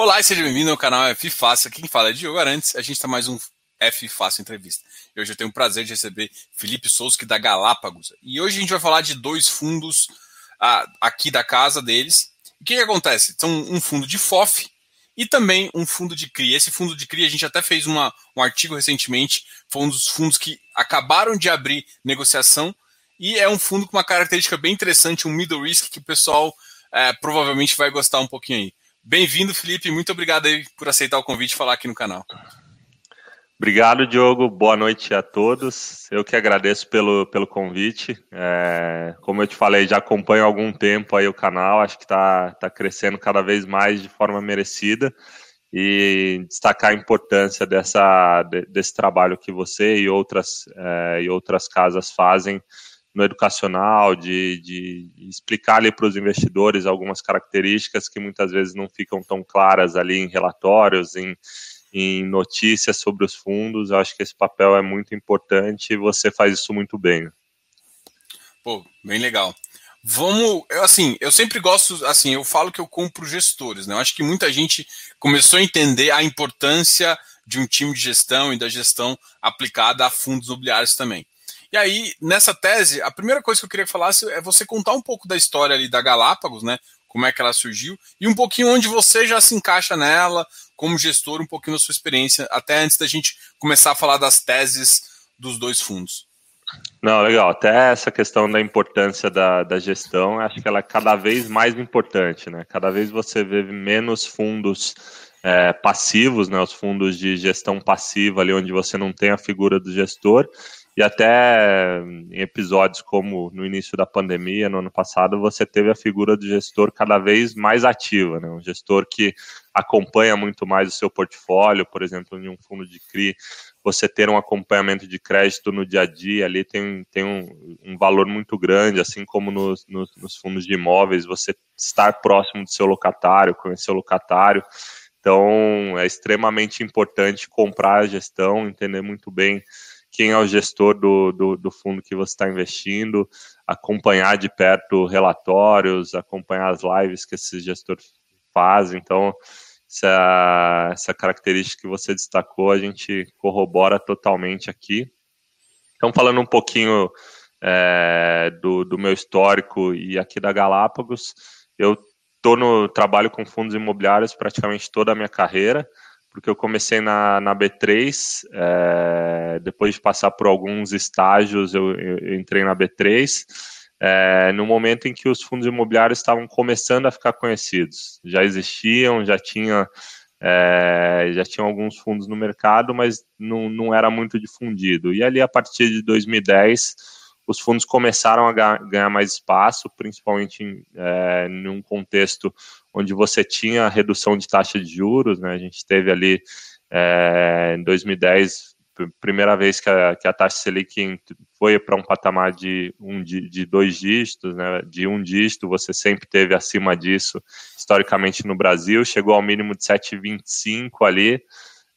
Olá e seja bem-vindo ao canal F Fácil. Quem fala é Diogo Arantes. A gente está mais um F Fácil Entrevista. E hoje eu tenho o prazer de receber Felipe Souza, da Galápagos. E hoje a gente vai falar de dois fundos ah, aqui da casa deles. O que, que acontece? São um fundo de FOF e também um fundo de CRI. Esse fundo de CRI, a gente até fez uma, um artigo recentemente, foi um dos fundos que acabaram de abrir negociação e é um fundo com uma característica bem interessante, um middle risk, que o pessoal é, provavelmente vai gostar um pouquinho aí. Bem-vindo, Felipe. Muito obrigado aí por aceitar o convite e falar aqui no canal. Obrigado, Diogo. Boa noite a todos. Eu que agradeço pelo, pelo convite. É, como eu te falei, já acompanho há algum tempo aí o canal. Acho que está tá crescendo cada vez mais de forma merecida. E destacar a importância dessa, desse trabalho que você e outras, é, e outras casas fazem no educacional, de, de explicar ali para os investidores algumas características que muitas vezes não ficam tão claras ali em relatórios, em, em notícias sobre os fundos. Eu acho que esse papel é muito importante e você faz isso muito bem. Pô, bem legal. Vamos, eu, assim, eu sempre gosto, assim, eu falo que eu compro gestores, né? Eu acho que muita gente começou a entender a importância de um time de gestão e da gestão aplicada a fundos imobiliários também. E aí, nessa tese, a primeira coisa que eu queria falar é você contar um pouco da história ali da Galápagos, né? Como é que ela surgiu, e um pouquinho onde você já se encaixa nela, como gestor, um pouquinho da sua experiência, até antes da gente começar a falar das teses dos dois fundos. Não, legal. Até essa questão da importância da, da gestão, acho que ela é cada vez mais importante, né? Cada vez você vê menos fundos é, passivos, né? Os fundos de gestão passiva ali, onde você não tem a figura do gestor, e até em episódios como no início da pandemia, no ano passado, você teve a figura do gestor cada vez mais ativa, né? um gestor que acompanha muito mais o seu portfólio, por exemplo, em um fundo de CRI, você ter um acompanhamento de crédito no dia a dia ali tem, tem um, um valor muito grande, assim como nos, nos, nos fundos de imóveis, você estar próximo do seu locatário, conhecer o locatário, então é extremamente importante comprar a gestão, entender muito bem quem é o gestor do, do, do fundo que você está investindo, acompanhar de perto relatórios, acompanhar as lives que esse gestor faz. Então, essa, essa característica que você destacou, a gente corrobora totalmente aqui. Então, falando um pouquinho é, do, do meu histórico e aqui da Galápagos, eu estou no trabalho com fundos imobiliários praticamente toda a minha carreira porque eu comecei na, na B3, é, depois de passar por alguns estágios, eu, eu entrei na B3, é, no momento em que os fundos imobiliários estavam começando a ficar conhecidos. Já existiam, já tinha, é, já tinham alguns fundos no mercado, mas não, não era muito difundido. E ali, a partir de 2010, os fundos começaram a ganhar mais espaço, principalmente em, é, num contexto onde você tinha redução de taxa de juros, né? A gente teve ali é, em 2010 primeira vez que a, que a taxa Selic foi para um patamar de, um, de, de dois dígitos, né, de um dígito, você sempre teve acima disso, historicamente no Brasil, chegou ao mínimo de 7,25 ali,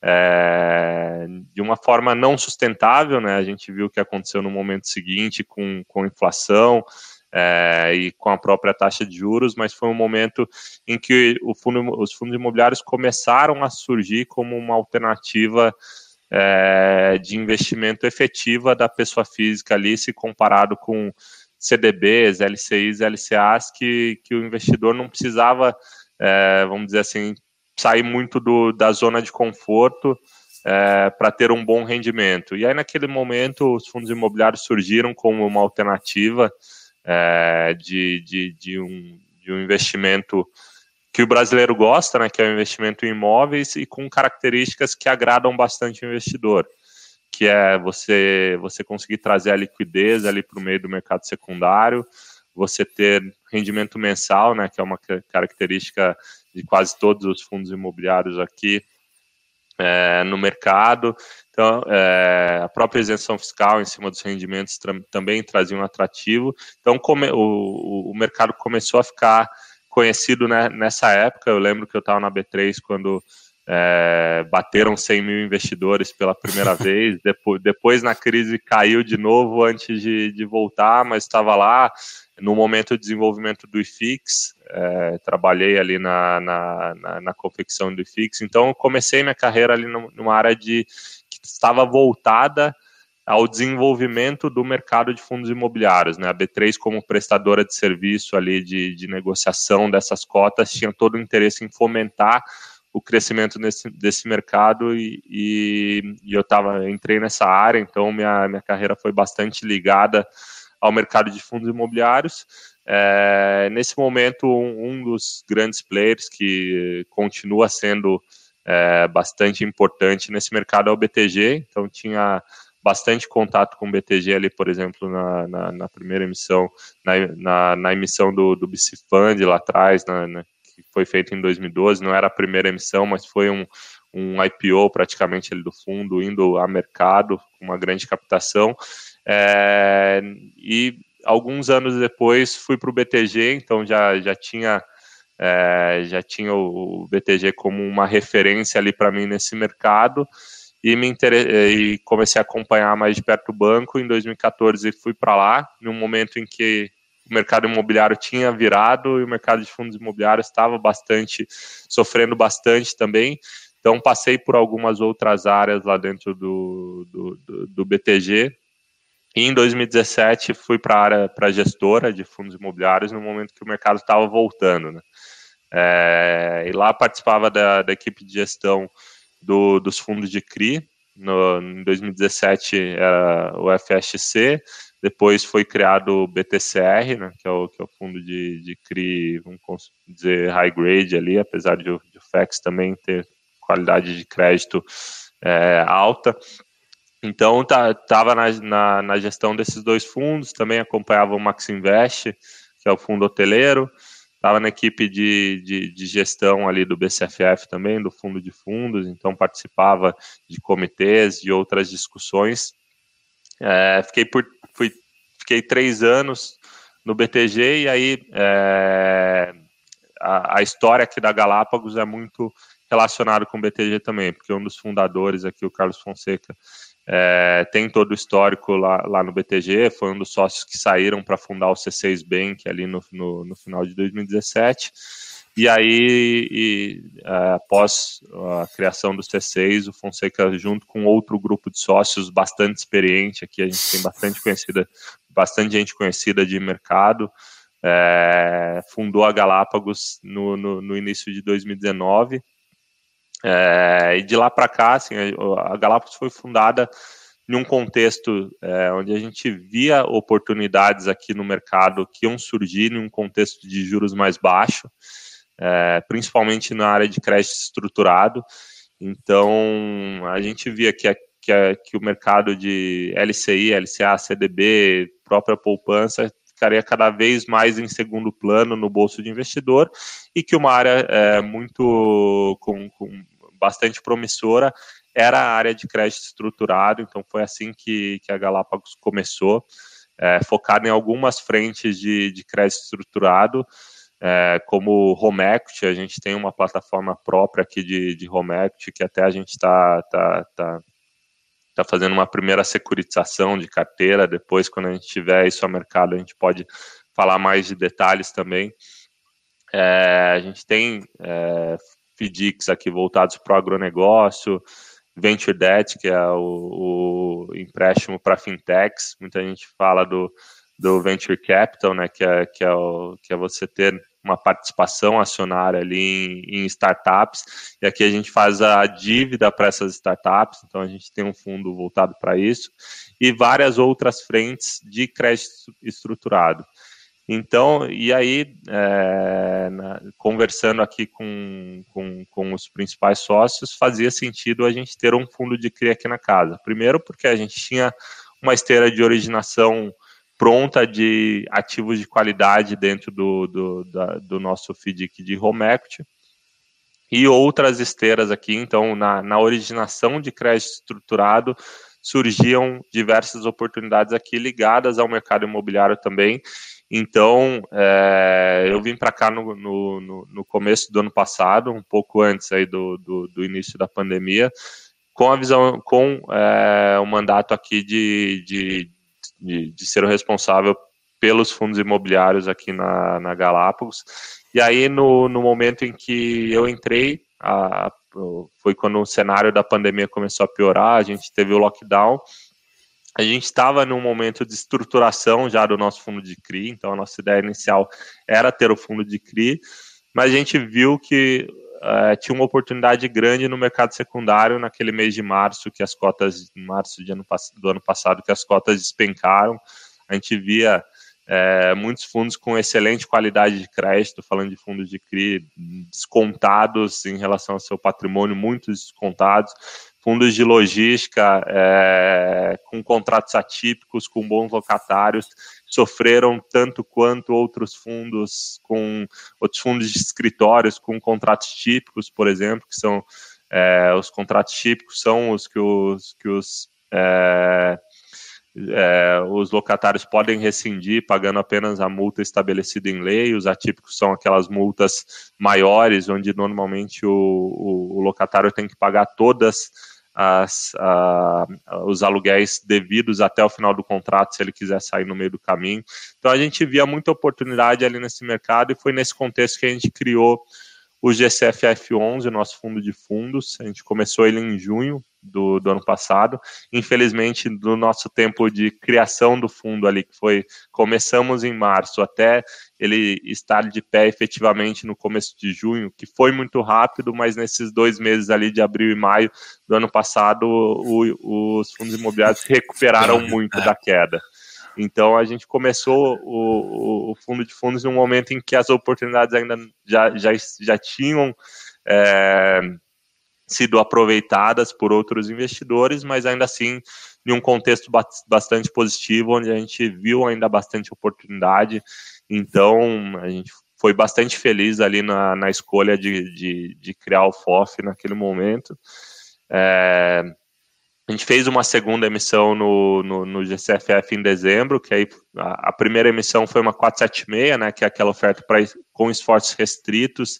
é, de uma forma não sustentável, né, a gente viu o que aconteceu no momento seguinte com, com inflação, é, e com a própria taxa de juros, mas foi um momento em que fundo, os fundos imobiliários começaram a surgir como uma alternativa é, de investimento efetiva da pessoa física ali, se comparado com CDBs, LCIs, LCAs, que, que o investidor não precisava, é, vamos dizer assim, sair muito do, da zona de conforto é, para ter um bom rendimento. E aí, naquele momento, os fundos imobiliários surgiram como uma alternativa é, de, de, de, um, de um investimento que o brasileiro gosta, né, que é o investimento em imóveis e com características que agradam bastante o investidor, que é você você conseguir trazer a liquidez ali para o meio do mercado secundário, você ter rendimento mensal, né, que é uma característica de quase todos os fundos imobiliários aqui é, no mercado. Então, é, a própria isenção fiscal em cima dos rendimentos também trazia um atrativo. Então, come, o, o mercado começou a ficar conhecido né, nessa época. Eu lembro que eu estava na B3 quando é, bateram 100 mil investidores pela primeira vez, depois, depois na crise caiu de novo antes de, de voltar, mas estava lá no momento de desenvolvimento do IFIX, é, trabalhei ali na, na, na, na, confecção do IFIX, então comecei minha carreira ali numa área de que estava voltada ao desenvolvimento do mercado de fundos imobiliários, né? A B3 como prestadora de serviço ali de, de negociação dessas cotas tinha todo o interesse em fomentar o crescimento nesse, desse mercado e, e, e eu tava, entrei nessa área, então minha, minha carreira foi bastante ligada ao mercado de fundos imobiliários. É, nesse momento, um, um, dos grandes players que continua sendo é, bastante importante nesse mercado é o BTG, então tinha bastante contato com o BTG ali, por exemplo, na, na, na primeira emissão, na, na, na, emissão do, do BC Fund lá atrás, na, que foi feito em 2012, não era a primeira emissão, mas foi um, um IPO praticamente ali do fundo, indo a mercado, uma grande captação. É, e alguns anos depois fui para o BTG, então já, já tinha é, já tinha o BTG como uma referência ali para mim nesse mercado e me e comecei a acompanhar mais de perto o banco. Em 2014 fui para lá, num momento em que o mercado imobiliário tinha virado e o mercado de fundos imobiliários estava bastante sofrendo bastante também. Então passei por algumas outras áreas lá dentro do, do, do, do BTG. E em 2017 fui para a área para gestora de fundos imobiliários no momento que o mercado estava voltando, né? É, e lá participava da, da equipe de gestão do, dos fundos de CRI. No, em 2017 era o FSC, depois foi criado o BTCR, né, que, é o, que é o fundo de, de CRI, vamos dizer, high grade ali, apesar de, de o FEX também ter qualidade de crédito é, alta. Então, estava tá, na, na, na, gestão desses dois fundos, também acompanhava o Max Invest, que é o fundo hoteleiro, estava na equipe de, de, de, gestão ali do BCFF também, do fundo de fundos, então participava de comitês, de outras discussões. É, fiquei por fui, fiquei três anos no BTG e aí é, a, a, história aqui da Galápagos é muito relacionada com o BTG também, porque um dos fundadores aqui, o Carlos Fonseca, é, tem todo o histórico lá, lá no BTG, foi um dos sócios que saíram para fundar o C6 Bank ali no, no, no final de 2017. E aí, e, é, após a criação do C6, o Fonseca, junto com outro grupo de sócios bastante experiente, aqui a gente tem bastante conhecida, bastante gente conhecida de mercado, é, fundou a Galápagos no, no, no, início de 2019. É, e de lá para cá, assim, a, Galápagos foi fundada em um contexto é, onde a gente via oportunidades aqui no mercado que iam surgir em um contexto de juros mais baixo é, principalmente na área de crédito estruturado. Então, a gente via que, a, que, a, que o mercado de LCI, LCA, CDB, própria poupança, ficaria cada vez mais em segundo plano no bolso de investidor e que uma área é, muito com, com bastante promissora era a área de crédito estruturado. Então, foi assim que, que a Galápagos começou, é, focada em algumas frentes de, de crédito estruturado é, como Home Equity, a gente tem uma plataforma própria aqui de, de Home Equity, que até a gente está tá, tá, tá fazendo uma primeira securitização de carteira, depois, quando a gente tiver isso ao mercado, a gente pode falar mais de detalhes também. É, a gente tem é, FDICs aqui voltados para o agronegócio, Venture Debt, que é o, o empréstimo para fintechs, muita gente fala do, do Venture Capital, né, que é, que é, o, que é você ter uma participação acionária ali em, em, startups, e aqui a gente faz a dívida para essas startups, então a gente tem um fundo voltado para isso, e várias outras frentes de crédito estruturado. Então, e aí, é, na, conversando aqui com, com, com, os principais sócios, fazia sentido a gente ter um fundo de CRI aqui na casa. Primeiro, porque a gente tinha uma esteira de originação pronta de ativos de qualidade dentro do, do, da, do nosso FDIC de home equity e outras esteiras aqui. Então, na, na originação de crédito estruturado, surgiam diversas oportunidades aqui ligadas ao mercado imobiliário também. Então, é, eu vim para cá no, no, no, começo do ano passado, um pouco antes aí do, do, do início da pandemia, com a visão, com é, o mandato aqui de, de, de, de, ser o responsável pelos fundos imobiliários aqui na, na Galápagos. E aí, no, no momento em que eu entrei, a, foi quando o cenário da pandemia começou a piorar, a gente teve o lockdown, a gente estava num momento de estruturação já do nosso fundo de CRI, então a nossa ideia inicial era ter o fundo de CRI, mas a gente viu que uh, tinha uma oportunidade grande no mercado secundário naquele mês de março, que as cotas, março ano, do ano passado, que as cotas despencaram, a gente via é, muitos fundos com excelente qualidade de crédito, falando de fundos de CRI, descontados em relação ao seu patrimônio, muito descontados, fundos de logística é, com contratos atípicos, com bons locatários, sofreram tanto quanto outros fundos com outros fundos de escritórios com contratos típicos, por exemplo, que são é, os contratos típicos são os que os que os é, é, os locatários podem rescindir pagando apenas a multa estabelecida em lei. Os atípicos são aquelas multas maiores, onde normalmente o, o, o locatário tem que pagar todas as, a, os aluguéis devidos até o final do contrato, se ele quiser sair no meio do caminho. Então a gente via muita oportunidade ali nesse mercado e foi nesse contexto que a gente criou o GCFF11, o nosso fundo de fundos. A gente começou ele em junho do, do, ano passado. Infelizmente, no nosso tempo de criação do fundo ali, que foi começamos em março até ele estar de pé efetivamente no começo de junho, que foi muito rápido, mas nesses dois meses ali de abril e maio do ano passado, o, os fundos imobiliários recuperaram muito da queda. Então a gente começou o, o, fundo de fundos num momento em que as oportunidades ainda já, já, já tinham é, sido aproveitadas por outros investidores, mas ainda assim em um contexto bastante positivo, onde a gente viu ainda bastante oportunidade. Então a gente foi bastante feliz ali na, na escolha de, de, de criar o FOF naquele momento. É, a gente fez uma segunda emissão no, no, no GCFF em dezembro, que aí a, a, primeira emissão foi uma 476, né, que é aquela oferta pra, com esforços restritos,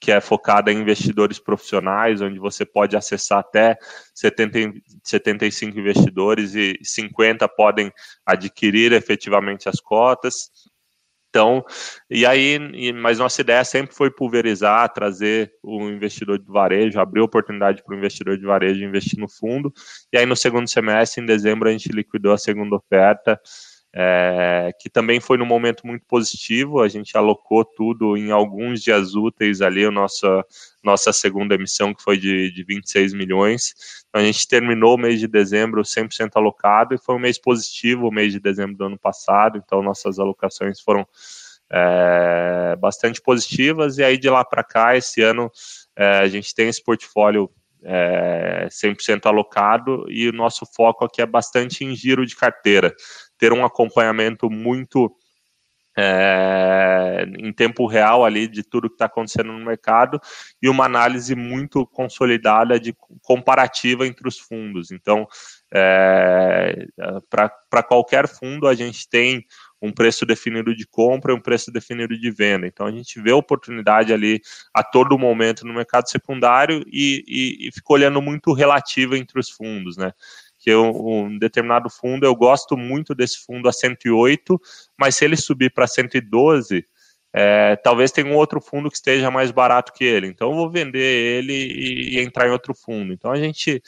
que é focada em investidores profissionais, onde você pode acessar até 70, 75 investidores e 50 podem adquirir efetivamente as cotas. Então, e aí, mas nossa ideia sempre foi pulverizar, trazer o investidor de varejo, abrir oportunidade para o investidor de varejo investir no fundo. E aí, no segundo semestre, em dezembro, a gente liquidou a segunda oferta, é, que também foi num momento muito positivo. A gente alocou tudo em alguns dias úteis ali, a nossa, nossa segunda emissão, que foi de, de 26 milhões. Então, a gente terminou o mês de dezembro 100% alocado e foi um mês positivo, o mês de dezembro do ano passado. Então, nossas alocações foram é, bastante positivas. E aí, de lá para cá, esse ano, é, a gente tem esse portfólio é, 100% alocado e o nosso foco aqui é bastante em giro de carteira ter um acompanhamento muito é, em tempo real ali de tudo que está acontecendo no mercado e uma análise muito consolidada de comparativa entre os fundos. Então, é, para qualquer fundo, a gente tem um preço definido de compra e um preço definido de venda. Então, a gente vê oportunidade ali a todo momento no mercado secundário e, e, e fica olhando muito relativo entre os fundos, né? que eu, um determinado fundo, eu gosto muito desse fundo a 108, mas se ele subir para 112, é, talvez tenha um outro fundo que esteja mais barato que ele. Então eu vou vender ele e, e entrar em outro fundo. Então a gente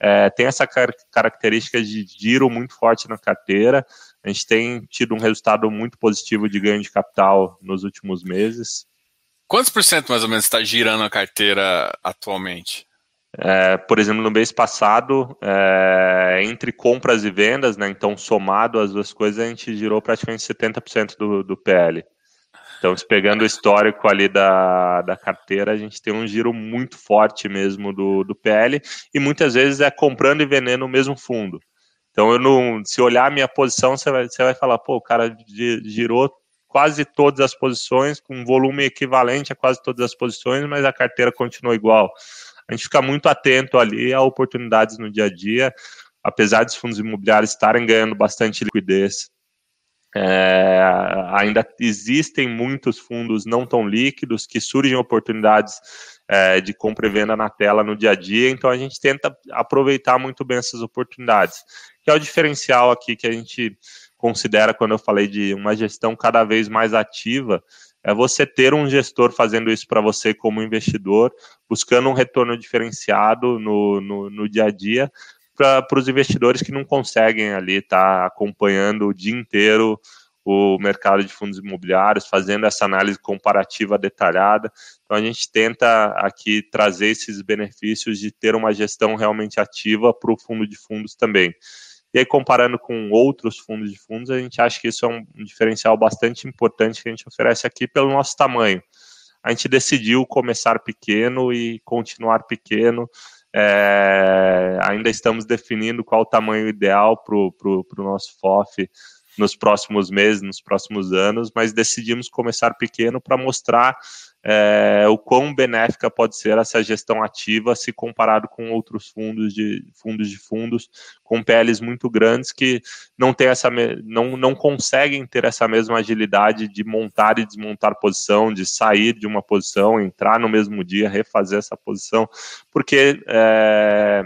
é, tem essa car característica de giro muito forte na carteira. A gente tem tido um resultado muito positivo de ganho de capital nos últimos meses. Quantos por cento mais ou menos está girando a carteira atualmente? É, por exemplo, no mês passado, é, entre compras e vendas, né, então somado as duas coisas, a gente girou praticamente 70% do, do PL. Então, se pegando o histórico ali da, da carteira, a gente tem um giro muito forte mesmo do, do PL, e muitas vezes é comprando e vendendo o mesmo fundo. Então, eu não, se olhar a minha posição, você vai, você vai falar, pô, o cara girou quase todas as posições, com um volume equivalente a quase todas as posições, mas a carteira continua igual a gente fica muito atento ali a oportunidades no dia a dia, apesar dos fundos imobiliários estarem ganhando bastante liquidez É, ainda existem muitos fundos não tão líquidos que surgem oportunidades é, de compra e venda na tela no dia a dia, então a gente tenta aproveitar muito bem essas oportunidades, que é o diferencial aqui que a gente considera quando eu falei de uma gestão cada vez mais ativa, é você ter um gestor fazendo isso para você como investidor, buscando um retorno diferenciado no, no, no dia a dia, para os investidores que não conseguem ali estar tá acompanhando o dia inteiro o mercado de fundos imobiliários, fazendo essa análise comparativa detalhada. Então, a gente tenta aqui trazer esses benefícios de ter uma gestão realmente ativa para o fundo de fundos também. E aí, comparando com outros fundos de fundos, a gente acha que isso é um diferencial bastante importante que a gente oferece aqui pelo nosso tamanho. A gente decidiu começar pequeno e continuar pequeno. É, ainda estamos definindo qual o tamanho ideal para o nosso FOF nos próximos meses, nos próximos anos, mas decidimos começar pequeno para mostrar é, o quão benéfica pode ser essa gestão ativa se comparado com outros fundos de fundos de fundos com PLs muito grandes que não tem essa não, não conseguem ter essa mesma agilidade de montar e desmontar posição, de sair de uma posição, entrar no mesmo dia, refazer essa posição, porque é,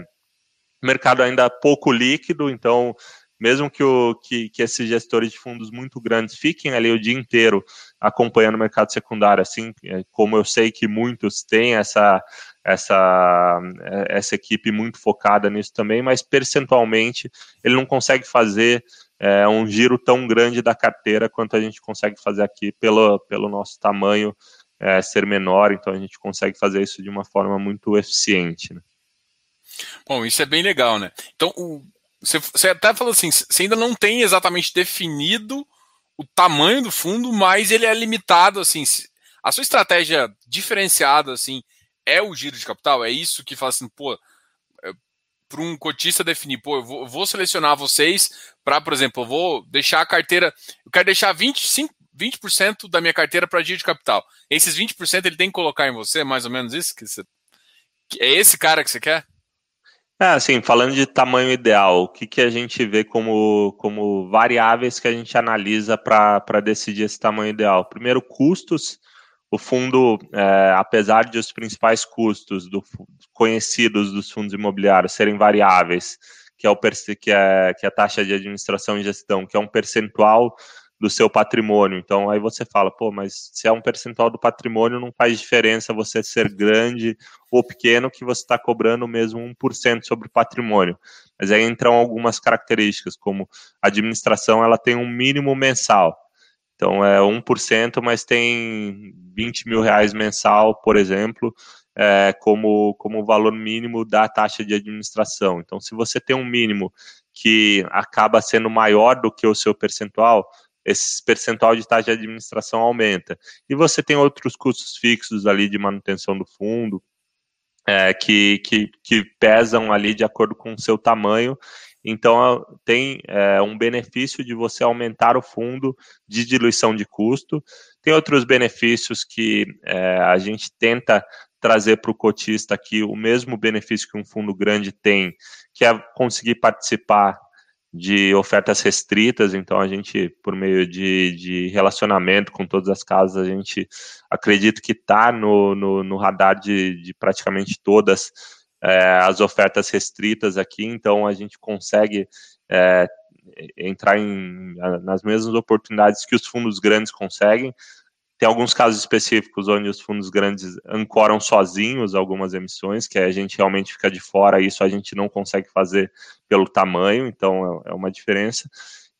mercado ainda pouco líquido, então mesmo que, o, que, que esses gestores de fundos muito grandes fiquem ali o dia inteiro acompanhando o mercado secundário, assim é, como eu sei que muitos têm essa, essa, é, essa equipe muito focada nisso também, mas percentualmente ele não consegue fazer é, um giro tão grande da carteira quanto a gente consegue fazer aqui pelo, pelo nosso tamanho é, ser menor, então a gente consegue fazer isso de uma forma muito eficiente. Né? Bom, isso é bem legal, né? Então, o, você, você até falou assim, você ainda não tem exatamente definido o tamanho do fundo, mas ele é limitado, assim, a sua estratégia diferenciada, assim, é o giro de capital? É isso que fala assim, pô, é, para um cotista definir, pô, eu vou, eu vou selecionar vocês para, por exemplo, eu vou deixar a carteira, eu quero deixar 25, 20% da minha carteira para giro de capital. Esses 20% ele tem que colocar em você, mais ou menos isso? Que você, é esse cara que você quer? É, assim, falando de tamanho ideal, o que, que a gente vê como, como variáveis que a gente analisa para decidir esse tamanho ideal? Primeiro, custos. O fundo, é, apesar de os principais custos do, conhecidos dos fundos imobiliários serem variáveis, que é, o, que, é, que é a taxa de administração e gestão, que é um percentual do seu patrimônio. Então aí você fala, pô, mas se é um percentual do patrimônio, não faz diferença você ser grande ou pequeno, que você está cobrando mesmo 1% sobre o patrimônio. Mas aí entram algumas características, como a administração ela tem um mínimo mensal. Então é 1%, mas tem 20 mil reais mensal, por exemplo, é, como, como valor mínimo da taxa de administração. Então, se você tem um mínimo que acaba sendo maior do que o seu percentual, esse percentual de taxa de administração aumenta. E você tem outros custos fixos ali de manutenção do fundo, é, que, que, que, pesam ali de acordo com o seu tamanho. Então, tem é, um benefício de você aumentar o fundo de diluição de custo. Tem outros benefícios que é, a gente tenta trazer para o cotista aqui o mesmo benefício que um fundo grande tem, que é conseguir participar de ofertas restritas, então a gente, por meio de, de relacionamento com todas as casas, a gente acredita que está no, no, no, radar de, de praticamente todas é, as ofertas restritas aqui, então a gente consegue é, entrar em, nas mesmas oportunidades que os fundos grandes conseguem, tem alguns casos específicos onde os fundos grandes ancoram sozinhos algumas emissões, que a gente realmente fica de fora, isso a gente não consegue fazer pelo tamanho, então é, é uma diferença.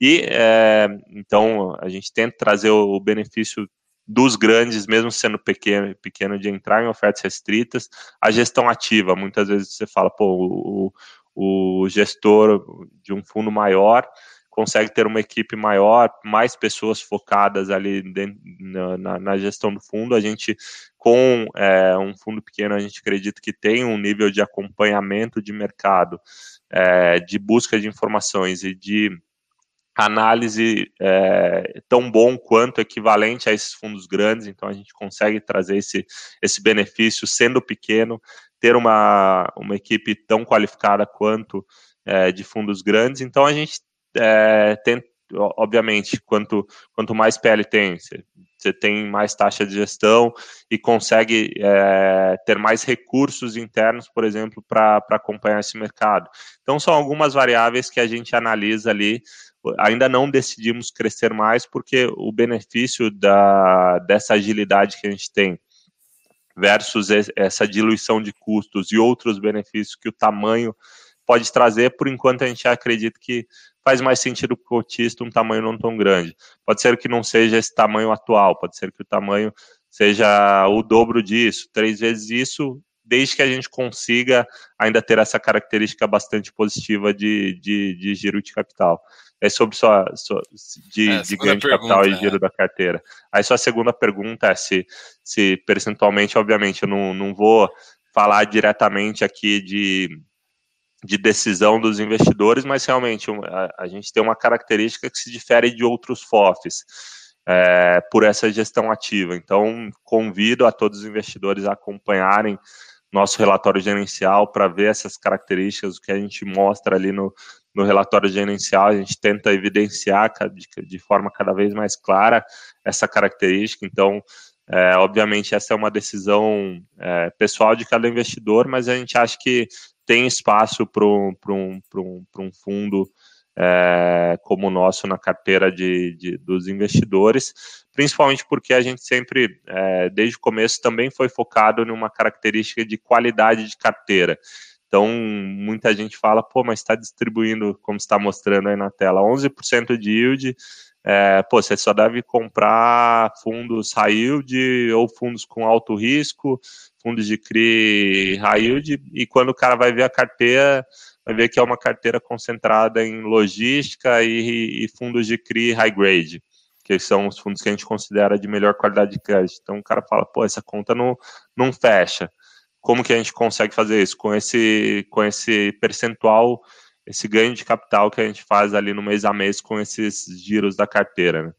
E é, então a gente tenta trazer o, benefício dos grandes, mesmo sendo pequeno, pequeno, de entrar em ofertas restritas, a gestão ativa. Muitas vezes você fala, pô, o, o gestor de um fundo maior consegue ter uma equipe maior, mais pessoas focadas ali dentro, na, na, gestão do fundo. A gente, com é, um fundo pequeno, a gente acredita que tem um nível de acompanhamento de mercado, é, de busca de informações e de análise é, tão bom quanto equivalente a esses fundos grandes, então a gente consegue trazer esse, esse benefício sendo pequeno, ter uma, uma equipe tão qualificada quanto é, de fundos grandes, então a gente é, tem, obviamente, quanto, quanto mais PL tem, você, você tem mais taxa de gestão e consegue é, ter mais recursos internos, por exemplo, para acompanhar esse mercado. Então, são algumas variáveis que a gente analisa ali. Ainda não decidimos crescer mais, porque o benefício da, dessa agilidade que a gente tem versus essa diluição de custos e outros benefícios que o tamanho pode trazer, por enquanto a gente acredita que faz mais sentido para o cotista um tamanho não tão grande. Pode ser que não seja esse tamanho atual, pode ser que o tamanho seja o dobro disso, três vezes isso, desde que a gente consiga ainda ter essa característica bastante positiva de, de, de giro de capital. É sobre só, só de, é, de ganho de capital e giro é. da carteira. Aí sua segunda pergunta é se, se percentualmente, obviamente, eu não, não vou falar diretamente aqui de de decisão dos investidores, mas realmente a, a, gente tem uma característica que se difere de outros FOFs é, por essa gestão ativa. Então, convido a todos os investidores a acompanharem nosso relatório gerencial para ver essas características, o que a gente mostra ali no, no relatório gerencial, a gente tenta evidenciar de, de forma cada vez mais clara essa característica. Então, é, obviamente, essa é uma decisão é, pessoal de cada investidor, mas a gente acha que tem espaço para um, um, um, fundo é, como o nosso na carteira de, de, dos investidores, principalmente porque a gente sempre, é, desde o começo, também foi focado numa característica de qualidade de carteira. Então, muita gente fala, pô, mas está distribuindo, como está mostrando aí na tela, 11% de yield, é, pô, você só deve comprar fundos high yield ou fundos com alto risco, fundos de CRI high yield, e quando o cara vai ver a carteira, vai ver que é uma carteira concentrada em logística e, e fundos de CRI high grade, que são os fundos que a gente considera de melhor qualidade de crédito. Então o cara fala, pô, essa conta não, não fecha. Como que a gente consegue fazer isso? Com esse, com esse percentual, esse ganho de capital que a gente faz ali no mês a mês com esses giros da carteira, né?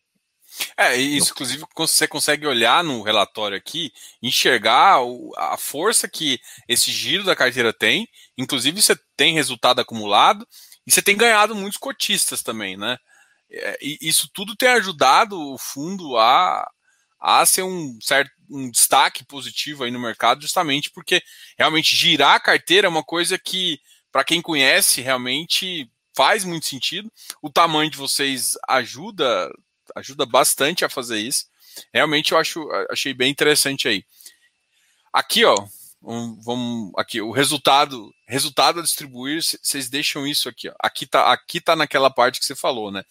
É, isso, inclusive, você consegue olhar no relatório aqui, enxergar a força que esse giro da carteira tem. Inclusive, você tem resultado acumulado e você tem ganhado muitos cotistas também, né? É, e isso tudo tem ajudado o fundo a, a ser um certo um destaque positivo aí no mercado, justamente porque realmente girar a carteira é uma coisa que, para quem conhece, realmente faz muito sentido. O tamanho de vocês ajuda ajuda bastante a fazer isso. Realmente eu acho, achei bem interessante aí. Aqui, ó, um, vamos aqui o resultado, resultado a distribuir, vocês deixam isso aqui, ó. Aqui tá, aqui tá naquela parte que você falou, né?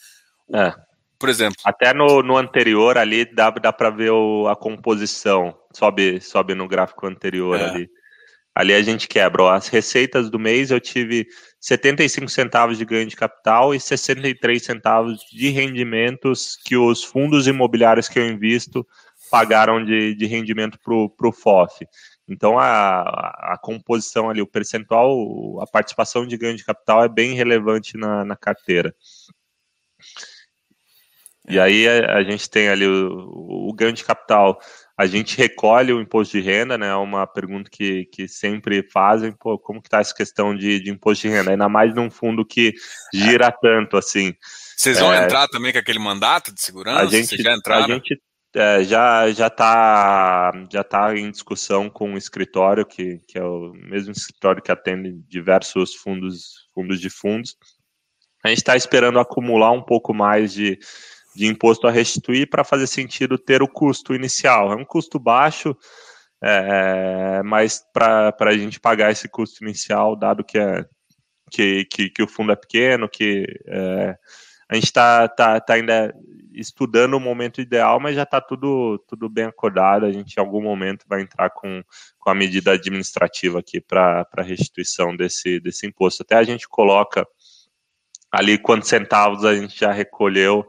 É. Por exemplo. Até no, no anterior ali dá, dá para ver o, a composição. Sobe, sobe no gráfico anterior é. ali. Ali a gente quebra. Ó, as receitas do mês eu tive 75 centavos de ganho de capital e 63 centavos de rendimentos que os fundos imobiliários que eu invisto pagaram de, de rendimento para o FOF. Então a, a, composição ali, o percentual, a participação de ganho de capital é bem relevante na, na carteira. E aí a, a gente tem ali o, o ganho de capital a gente recolhe o imposto de renda, né? É uma pergunta que, que sempre fazem, pô, como que tá essa questão de, de imposto de renda? Ainda mais num fundo que gira é. tanto, assim. Vocês vão é, entrar também com aquele mandato de segurança? A gente, já entraram? A gente é, já já está já tá em discussão com o escritório que, que é o mesmo escritório que atende diversos fundos fundos de fundos. A gente está esperando acumular um pouco mais de, de imposto a restituir para fazer sentido ter o custo inicial. É um custo baixo, é, mas para a gente pagar esse custo inicial, dado que, é, que, que, que o fundo é pequeno, que é, a gente está tá, tá ainda estudando o momento ideal, mas já está tudo, tudo bem acordado. A gente em algum momento vai entrar com, com a medida administrativa aqui para restituição desse, desse imposto. Até a gente coloca ali quantos centavos a gente já recolheu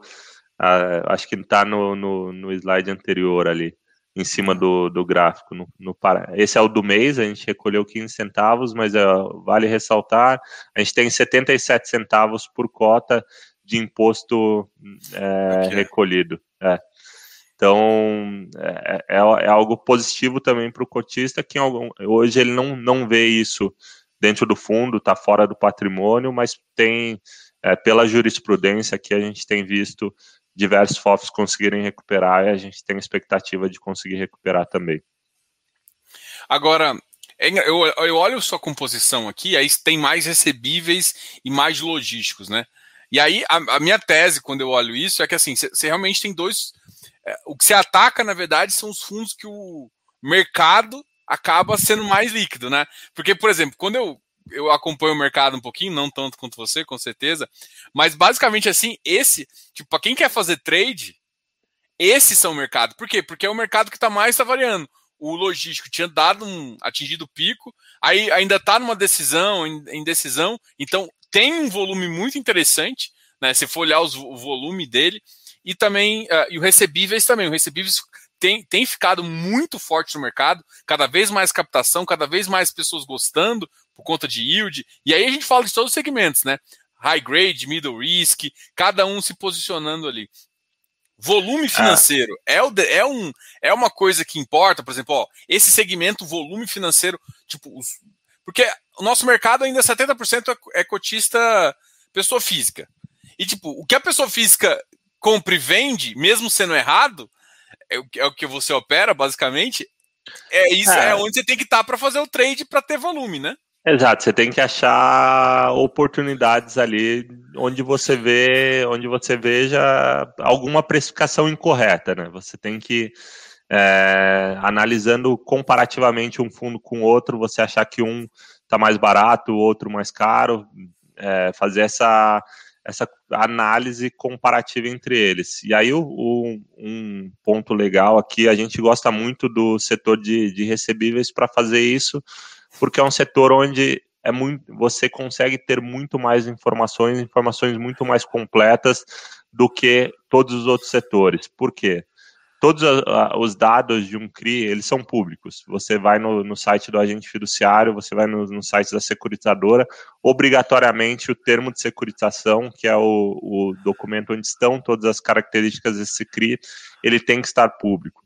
ah, acho que está no, no, no, slide anterior ali, em cima do, do gráfico. No, no, esse é o do mês, a gente recolheu 15 centavos, mas é, vale ressaltar, a gente tem 77 centavos por cota de imposto é, recolhido. É. Então, é, é, é, algo positivo também para o cotista, que algum, hoje ele não, não vê isso dentro do fundo, está fora do patrimônio, mas tem é, pela jurisprudência que a gente tem visto diversos FOFs conseguirem recuperar e a gente tem expectativa de conseguir recuperar também. Agora, é eu, eu olho sua composição aqui, aí tem mais recebíveis e mais logísticos, né? E aí a, a minha tese, quando eu olho isso, é que assim, você realmente tem dois. É, o que você ataca, na verdade, são os fundos que o mercado acaba sendo mais líquido, né? Porque, por exemplo, quando eu, eu acompanho o mercado um pouquinho, não tanto quanto você, com certeza, mas basicamente assim, esse, tipo, para quem quer fazer trade, esses são o mercado. Por quê? Porque é o mercado que está mais tá variando o logístico tinha dado um atingido o pico, aí ainda está numa decisão, em, em, decisão, então tem um volume muito interessante, né? Se for olhar os, o volume dele, e também uh, e o recebíveis também, o recebíveis tem, tem ficado muito forte no mercado, cada vez mais captação, cada vez mais pessoas gostando por conta de yield, e aí a gente fala de todos os segmentos, né? High grade, middle risk, cada um se posicionando ali. Volume financeiro ah. é, o, é, um, é uma coisa que importa, por exemplo, ó, esse segmento, volume financeiro, tipo, os, porque o nosso mercado ainda 70% é, é cotista pessoa física. E, tipo, o que a pessoa física compra e vende, mesmo sendo errado, é, é o que você opera, basicamente, é isso, é, é onde você tem que estar tá para fazer o trade para ter volume, né? Exato, você tem que achar oportunidades ali onde você vê, onde você veja alguma precificação incorreta, né? Você tem que é, analisando comparativamente um fundo com outro, você achar que um está mais barato, o outro mais caro, é, fazer essa essa análise comparativa entre eles. E aí o, o, um ponto legal aqui, a gente gosta muito do setor de, de recebíveis para fazer isso porque é um setor onde é muito, você consegue ter muito mais informações, informações muito mais completas do que todos os outros setores. Por quê? Todos os dados de um CRI, eles são públicos. Você vai no, no site do agente fiduciário, você vai no, no, site da securitizadora, obrigatoriamente o termo de securitização, que é o, o documento onde estão todas as características desse CRI, ele tem que estar público.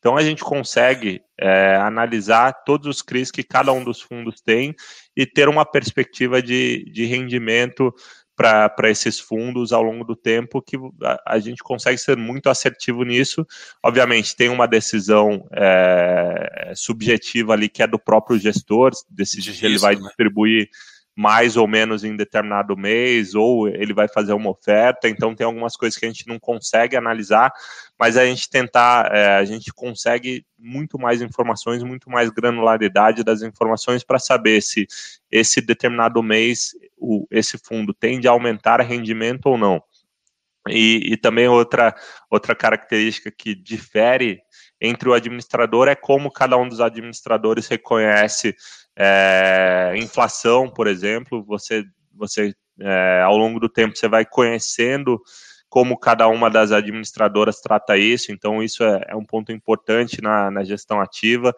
Então a gente consegue é, analisar todos os CRIs que cada um dos fundos tem e ter uma perspectiva de, de rendimento para esses fundos ao longo do tempo que a, a, gente consegue ser muito assertivo nisso. Obviamente, tem uma decisão é, subjetiva ali que é do próprio gestor, decidir se ele vai né? distribuir mais ou menos em determinado mês, ou ele vai fazer uma oferta, então tem algumas coisas que a gente não consegue analisar, mas a gente tentar, é, a gente consegue muito mais informações, muito mais granularidade das informações para saber se esse determinado mês o, esse fundo tende a aumentar rendimento ou não. E, e também outra, outra característica que difere entre o administrador é como cada um dos administradores reconhece é, inflação, por exemplo, você, você é, ao longo do tempo você vai conhecendo como cada uma das administradoras trata isso, então isso é, é um ponto importante na, na, gestão ativa.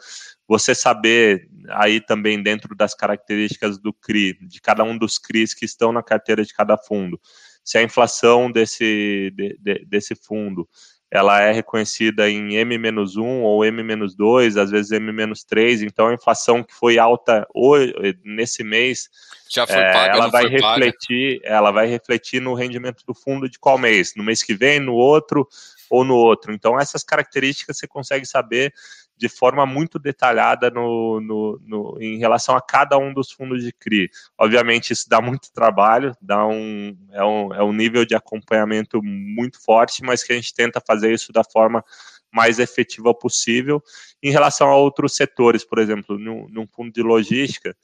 Você saber aí também dentro das características do CRI, de cada um dos CRIs que estão na carteira de cada fundo, se a inflação desse, de, de, desse fundo ela é reconhecida em M-1 ou M-2, às vezes M-3, então a inflação que foi alta hoje, nesse mês, já foi é, paga, ela vai refletir, paga. ela vai refletir no rendimento do fundo de qual mês? No mês que vem, no outro ou no outro. Então essas características você consegue saber de forma muito detalhada no, no, no, em relação a cada um dos fundos de CRI. Obviamente, isso dá muito trabalho, dá um, é, um, é um nível de acompanhamento muito forte, mas que a gente tenta fazer isso da forma mais efetiva possível. Em relação a outros setores, por exemplo, num, num fundo de logística,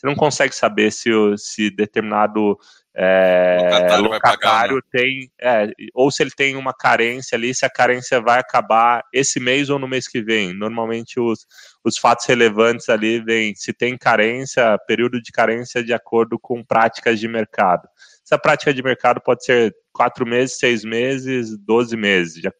você não consegue saber se, se determinado é, locatário, locatário tem, é, ou se ele tem uma carência ali, se a carência vai acabar esse mês ou no mês que vem. Normalmente os, os fatos relevantes ali vêm se tem carência, período de carência de acordo com práticas de mercado. Essa prática de mercado pode ser quatro meses, seis meses, doze meses, de,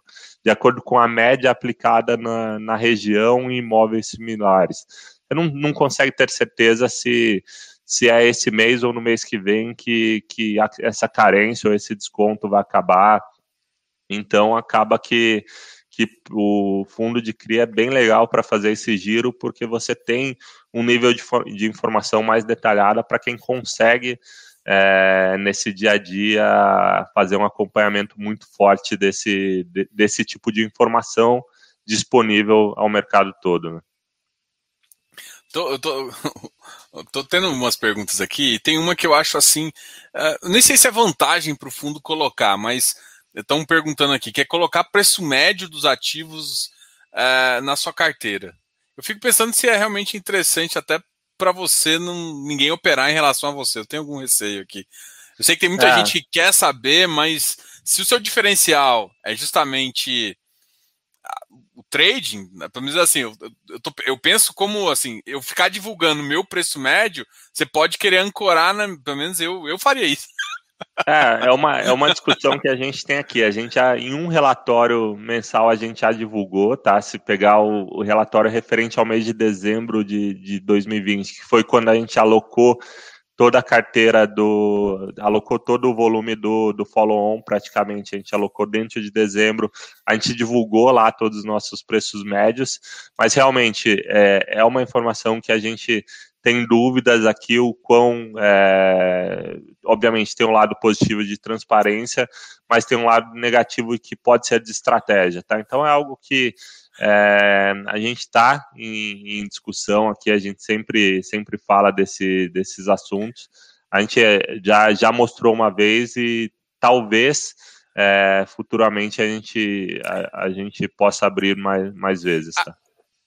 de acordo com a média aplicada na, na região em imóveis similares. Você não, não consegue ter certeza se se é esse mês ou no mês que vem que, que essa carência ou esse desconto vai acabar. Então, acaba que, que o fundo de CRI é bem legal para fazer esse giro, porque você tem um nível de, de informação mais detalhada para quem consegue é, nesse dia a dia fazer um acompanhamento muito forte desse, de, desse tipo de informação disponível ao mercado todo. Né? Tô, eu tô, tô tendo umas perguntas aqui, e tem uma que eu acho assim, uh, nem sei se é vantagem para o fundo colocar, mas estão perguntando aqui, que é colocar preço médio dos ativos uh, na sua carteira. Eu fico pensando se é realmente interessante até para você não ninguém operar em relação a você. Eu tenho algum receio aqui. Eu sei que tem muita é. gente que quer saber, mas se o seu diferencial é justamente o trading, né, pelo menos assim, eu, eu, tô, eu, penso como assim, eu ficar divulgando meu preço médio, você pode querer ancorar, né, pelo menos eu, eu faria isso. É, é uma, é uma discussão que a gente tem aqui. A gente já, em um relatório mensal a gente já divulgou, tá? Se pegar o, o relatório referente ao mês de dezembro de, de 2020, que foi quando a gente alocou toda a carteira do. alocou todo o volume do, do follow-on praticamente. A gente alocou dentro de dezembro, a gente divulgou lá todos os nossos preços médios, mas realmente é, é uma informação que a gente tem dúvidas aqui o quão, é, obviamente, tem um lado positivo de transparência, mas tem um lado negativo que pode ser de estratégia, tá? Então é algo que é, a gente está em, em, discussão aqui, a gente sempre, sempre fala desse, desses assuntos. A gente é, já, já mostrou uma vez e talvez é, futuramente a gente, a, a, gente possa abrir mais, mais vezes. Tá?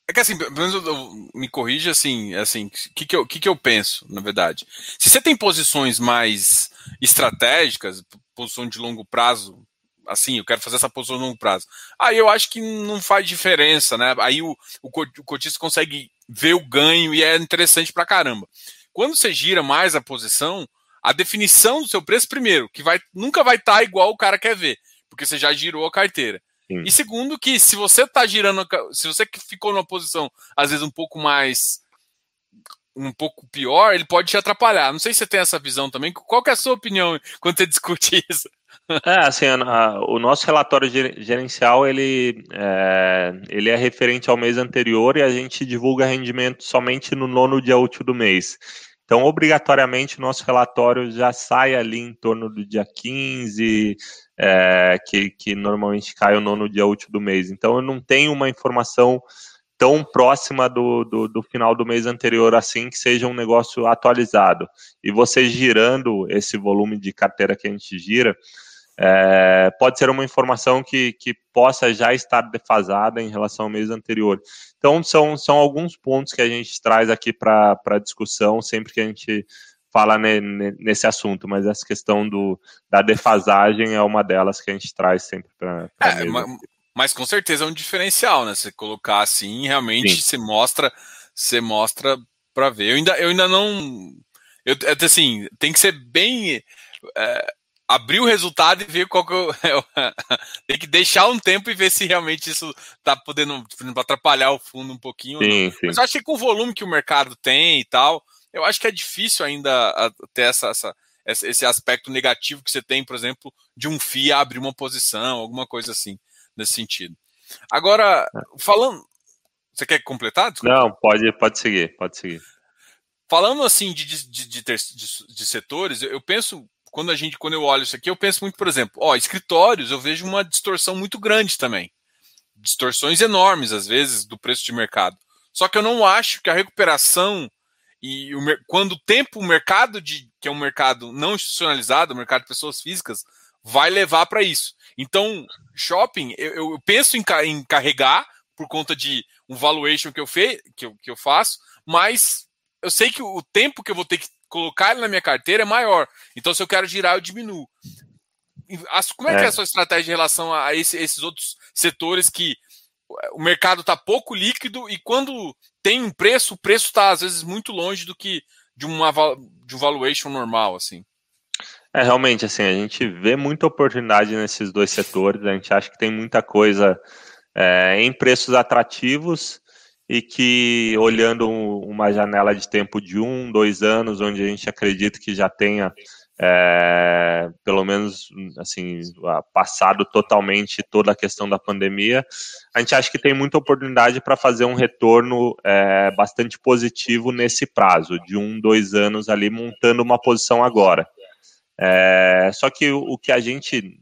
É que assim, pelo menos eu, eu, me corrija assim, assim, o que, que, eu, que, que eu penso, na verdade? Se você tem posições mais estratégicas, posição de longo prazo, assim, eu quero fazer essa posição de longo prazo, aí eu acho que não faz diferença, né? Aí o, o, o cotista consegue ver o ganho e é interessante pra caramba. Quando você gira mais a posição, a definição do seu preço, primeiro, que vai, nunca vai estar tá igual o cara quer ver, porque você já girou a carteira. Sim. E segundo, que se você tá girando, se você ficou numa posição, às vezes, um pouco mais. um pouco pior, ele pode te atrapalhar. Não sei se você tem essa visão também. Qual que é a sua opinião quando você discute isso? É, assim, a, a, o nosso relatório gerencial, ele é, ele é referente ao mês anterior e a gente divulga rendimento somente no nono dia útil do mês. Então, obrigatoriamente, o nosso relatório já sai ali em torno do dia 15, é, que, que normalmente cai o nono dia útil do mês. Então, eu não tenho uma informação tão próxima do, do, do, final do mês anterior assim que seja um negócio atualizado. E você girando esse volume de carteira que a gente gira, é, pode ser uma informação que, que possa já estar defasada em relação ao mês anterior. Então, são, são alguns pontos que a gente traz aqui para discussão sempre que a gente fala ne, ne, nesse assunto, mas essa questão do, da defasagem é uma delas que a gente traz sempre para é, mas, mas, com certeza é um diferencial, né? Você colocar assim, realmente você mostra, você mostra para ver. Eu ainda, eu ainda não. Eu, é, assim, tem que ser bem. É, abrir o resultado e ver qual que eu, tem que deixar um tempo e ver se realmente isso tá podendo atrapalhar o fundo um pouquinho. Sim, sim. Mas eu acho que com o volume que o mercado tem e tal, eu acho que é difícil ainda ter essa, essa, esse aspecto negativo que você tem, por exemplo, de um FII abrir uma posição, alguma coisa assim, nesse sentido. Agora, é. falando. Você quer completar? Desculpa. Não, pode, pode seguir, pode seguir. Falando assim de, de, de, de setores, eu penso quando a gente, quando eu olho isso aqui, eu penso muito, por exemplo, ó, escritórios, eu vejo uma distorção muito grande também. Distorções enormes, às vezes, do preço de mercado. Só que eu não acho que a recuperação e o, quando o tempo, o mercado de que é um mercado não institucionalizado, o mercado de pessoas físicas, vai levar para isso. Então, shopping, eu, eu penso em, em, carregar por conta de um valuation que eu, fe, que eu, que eu faço, mas eu sei que o tempo que eu vou ter que colocar ele na minha carteira é maior. Então, se eu quero girar, eu diminuo. Como é, é. que é a sua estratégia em relação a esse, esses outros setores que o mercado está pouco líquido e quando tem um preço, o preço está às vezes muito longe do que de uma de um valuation normal, assim. É, realmente, assim, a gente vê muita oportunidade nesses dois setores, a gente acha que tem muita coisa é, em preços atrativos e que olhando uma janela de tempo de um, dois anos, onde a gente acredita que já tenha é, pelo menos assim passado totalmente toda a questão da pandemia, a gente acha que tem muita oportunidade para fazer um retorno é, bastante positivo nesse prazo de um, dois anos ali montando uma posição agora. É, só que o, o, que a gente,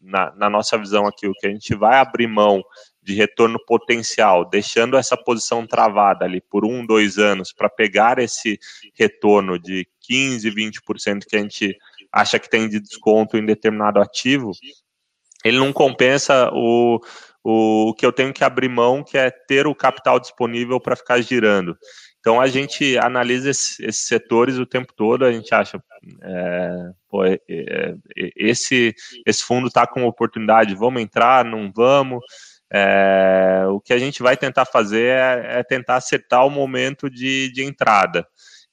na, na nossa visão aqui, o que a gente vai abrir mão de retorno potencial, deixando essa posição travada ali por um, dois anos para pegar esse retorno de 15, 20% que a gente acha que tem de desconto em determinado ativo, ele não compensa o, o, que eu tenho que abrir mão, que é ter o capital disponível para ficar girando. Então a gente analisa esses, esses, setores o tempo todo, a gente acha, é, pô, é, é, esse, esse fundo está com oportunidade, vamos entrar, não vamos. É, o que a gente vai tentar fazer é, é tentar acertar o momento de, de entrada.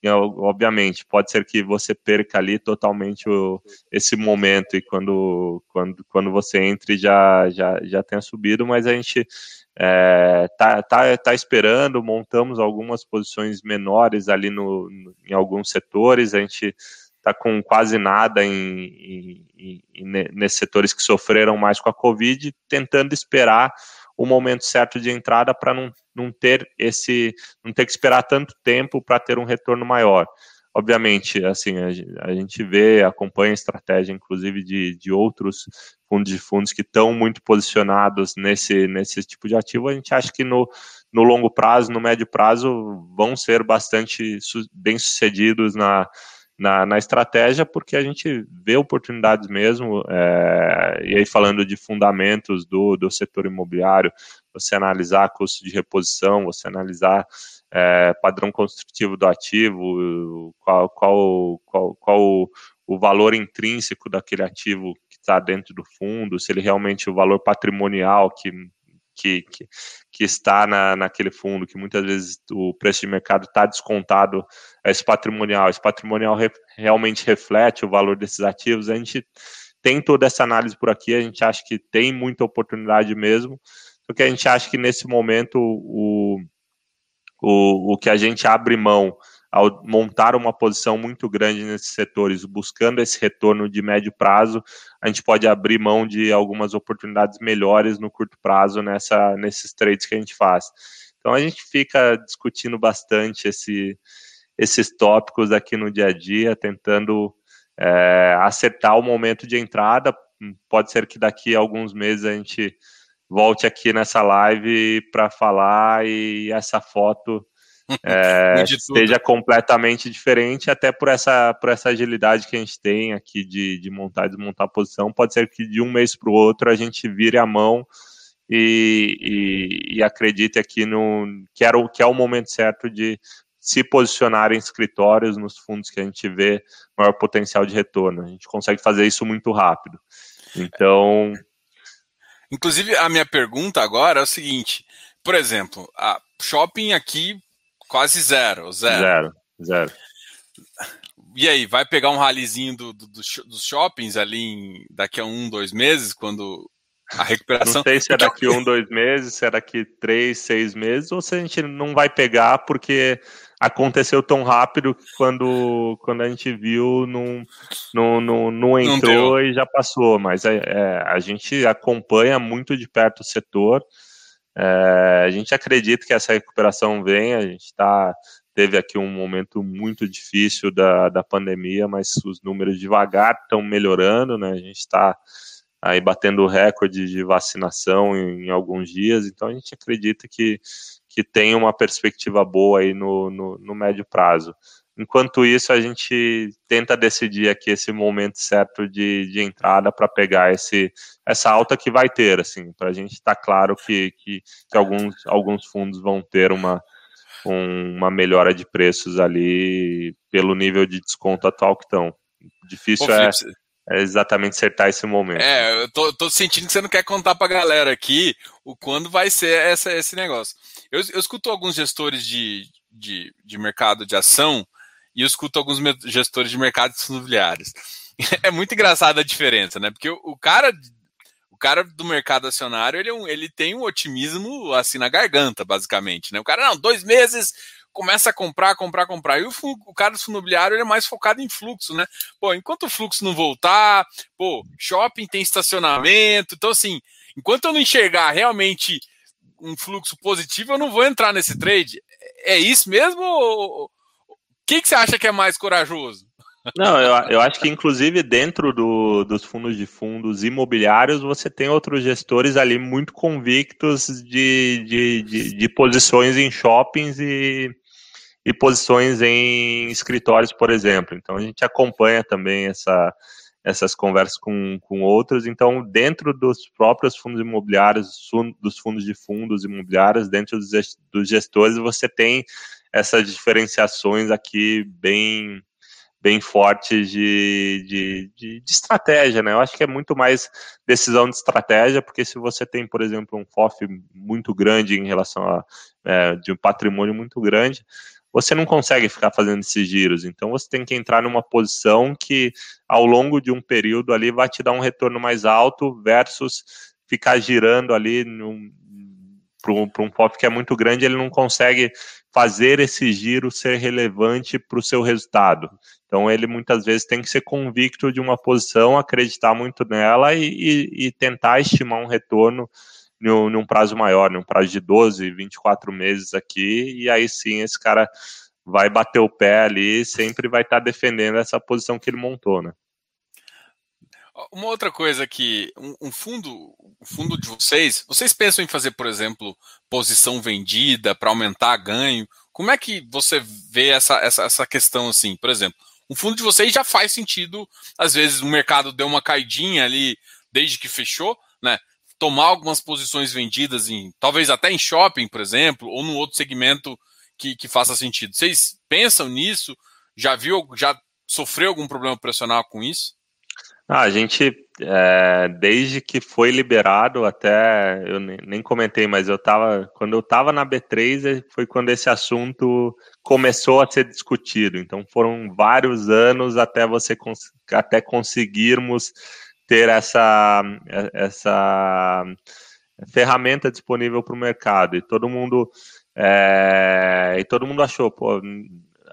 E, obviamente, pode ser que você perca ali totalmente o, esse momento e quando, quando, quando você entre já, já, já tenha subido, mas a gente é, tá, tá, tá esperando, montamos algumas posições menores ali no, no em alguns setores, a gente está com quase nada em, em, em, nesses setores que sofreram mais com a Covid, tentando esperar o momento certo de entrada para não, não ter esse, não ter que esperar tanto tempo para ter um retorno maior. Obviamente, assim, a, a, gente vê, acompanha a estratégia, inclusive, de, de outros fundos de fundos que estão muito posicionados nesse, nesse tipo de ativo, a gente acha que no, no longo prazo, no médio prazo, vão ser bastante bem sucedidos na, na, na estratégia, porque a gente vê oportunidades mesmo, é, e aí falando de fundamentos do, do setor imobiliário, você analisar custo de reposição, você analisar é, padrão construtivo do ativo, qual, qual, qual, qual o valor intrínseco daquele ativo que está dentro do fundo, se ele realmente o valor patrimonial que que, que, que está na, naquele fundo, que muitas vezes o preço de mercado está descontado a esse patrimonial, esse patrimonial re, realmente reflete o valor desses ativos, a gente tem toda essa análise por aqui, a gente acha que tem muita oportunidade mesmo, porque a gente acha que nesse momento o, o, o que a gente abre mão ao montar uma posição muito grande nesses setores, buscando esse retorno de médio prazo, a gente pode abrir mão de algumas oportunidades melhores no curto prazo nessa, nesses trades que a gente faz. Então a gente fica discutindo bastante esse, esses tópicos aqui no dia a dia, tentando é, acertar o momento de entrada. Pode ser que daqui a alguns meses a gente volte aqui nessa live para falar e essa foto é, seja completamente diferente, até por essa, por essa agilidade que a gente tem aqui de, de montar e desmontar a posição. Pode ser que de um mês para o outro a gente vire a mão e, e, e acredite aqui no que, era, que é o momento certo de se posicionar em escritórios nos fundos que a gente vê maior potencial de retorno. A gente consegue fazer isso muito rápido. Então. Inclusive, a minha pergunta agora é o seguinte: por exemplo, a shopping aqui Quase zero, zero. Zero, zero. E aí, vai pegar um ralizinho do, do, dos shoppings ali em, daqui a um, dois meses, quando a recuperação. Não sei se é daqui a um, dois meses, se é daqui três, seis meses, ou se a gente não vai pegar porque aconteceu tão rápido que quando, quando a gente viu não, não, não, não entrou não e já passou. Mas é, é, a gente acompanha muito de perto o setor. É, a gente acredita que essa recuperação vem, a gente está teve aqui um momento muito difícil da, da pandemia, mas os números devagar estão melhorando, né? A gente está aí batendo recorde de vacinação em, em, alguns dias, então a gente acredita que, que tem uma perspectiva boa aí no, no, no médio prazo. Enquanto isso, a gente tenta decidir aqui esse momento certo de, de entrada para pegar esse, essa alta que vai ter, assim, para a gente estar tá claro que, que, que, alguns, alguns fundos vão ter uma, um, uma melhora de preços ali pelo nível de desconto atual que estão. Difícil Pô, é, é, exatamente acertar esse momento. É, eu tô, tô, sentindo que você não quer contar para a galera aqui o quando vai ser essa, esse negócio. Eu, eu escuto alguns gestores de, de, de mercado de ação e eu escuto alguns gestores de mercados imobiliários. É muito engraçada a diferença, né? Porque o cara, o cara do mercado acionário, ele, é ele tem um otimismo assim na garganta, basicamente, né? O cara, não, dois meses, começa a comprar, comprar, comprar. E o, o cara do fundo imobiliário é mais focado em fluxo, né? Pô, enquanto o fluxo não voltar, pô, shopping tem estacionamento. Então, assim, enquanto eu não enxergar realmente um fluxo positivo, eu não vou entrar nesse trade. É isso mesmo ou, quem que você acha que é mais corajoso? Não, eu, eu acho que inclusive dentro do, dos fundos de fundos imobiliários você tem outros gestores ali muito convictos de, de, de, de posições em shoppings e, e posições em escritórios, por exemplo. Então a gente acompanha também essa, essas conversas com, com outros. Então, dentro dos próprios fundos imobiliários, dos fundos de fundos imobiliários, dentro dos gestores, você tem essas diferenciações aqui bem bem fortes de, de, de, de, estratégia, né? Eu acho que é muito mais decisão de estratégia, porque se você tem, por exemplo, um FOF muito grande em relação a é, de um patrimônio muito grande, você não consegue ficar fazendo esses giros. Então você tem que entrar numa posição que ao longo de um período ali vai te dar um retorno mais alto versus ficar girando ali para um, FOF que é muito grande, ele não consegue fazer esse giro ser relevante para o seu resultado. Então ele muitas vezes tem que ser convicto de uma posição, acreditar muito nela e, e, e tentar estimar um retorno num, num prazo maior, num prazo de 12, 24 meses aqui, e aí sim esse cara vai bater o pé ali, sempre vai estar tá defendendo essa posição que ele montou, né? Uma outra coisa que um, fundo, fundo de vocês, vocês pensam em fazer, por exemplo, posição vendida para aumentar ganho? Como é que você vê essa, essa, essa questão assim? Por exemplo, um fundo de vocês já faz sentido, às vezes o mercado deu uma caidinha ali desde que fechou, né? Tomar algumas posições vendidas em, talvez até em shopping, por exemplo, ou num outro segmento que, que faça sentido. Vocês pensam nisso? Já viu, já sofreu algum problema operacional com isso? Ah, a gente, é, desde que foi liberado, até eu nem, nem comentei, mas eu tava, quando eu estava na B3, foi quando esse assunto começou a ser discutido. Então foram vários anos até você até conseguirmos ter essa, essa ferramenta disponível para o mercado. E todo mundo é, e todo mundo achou, pô,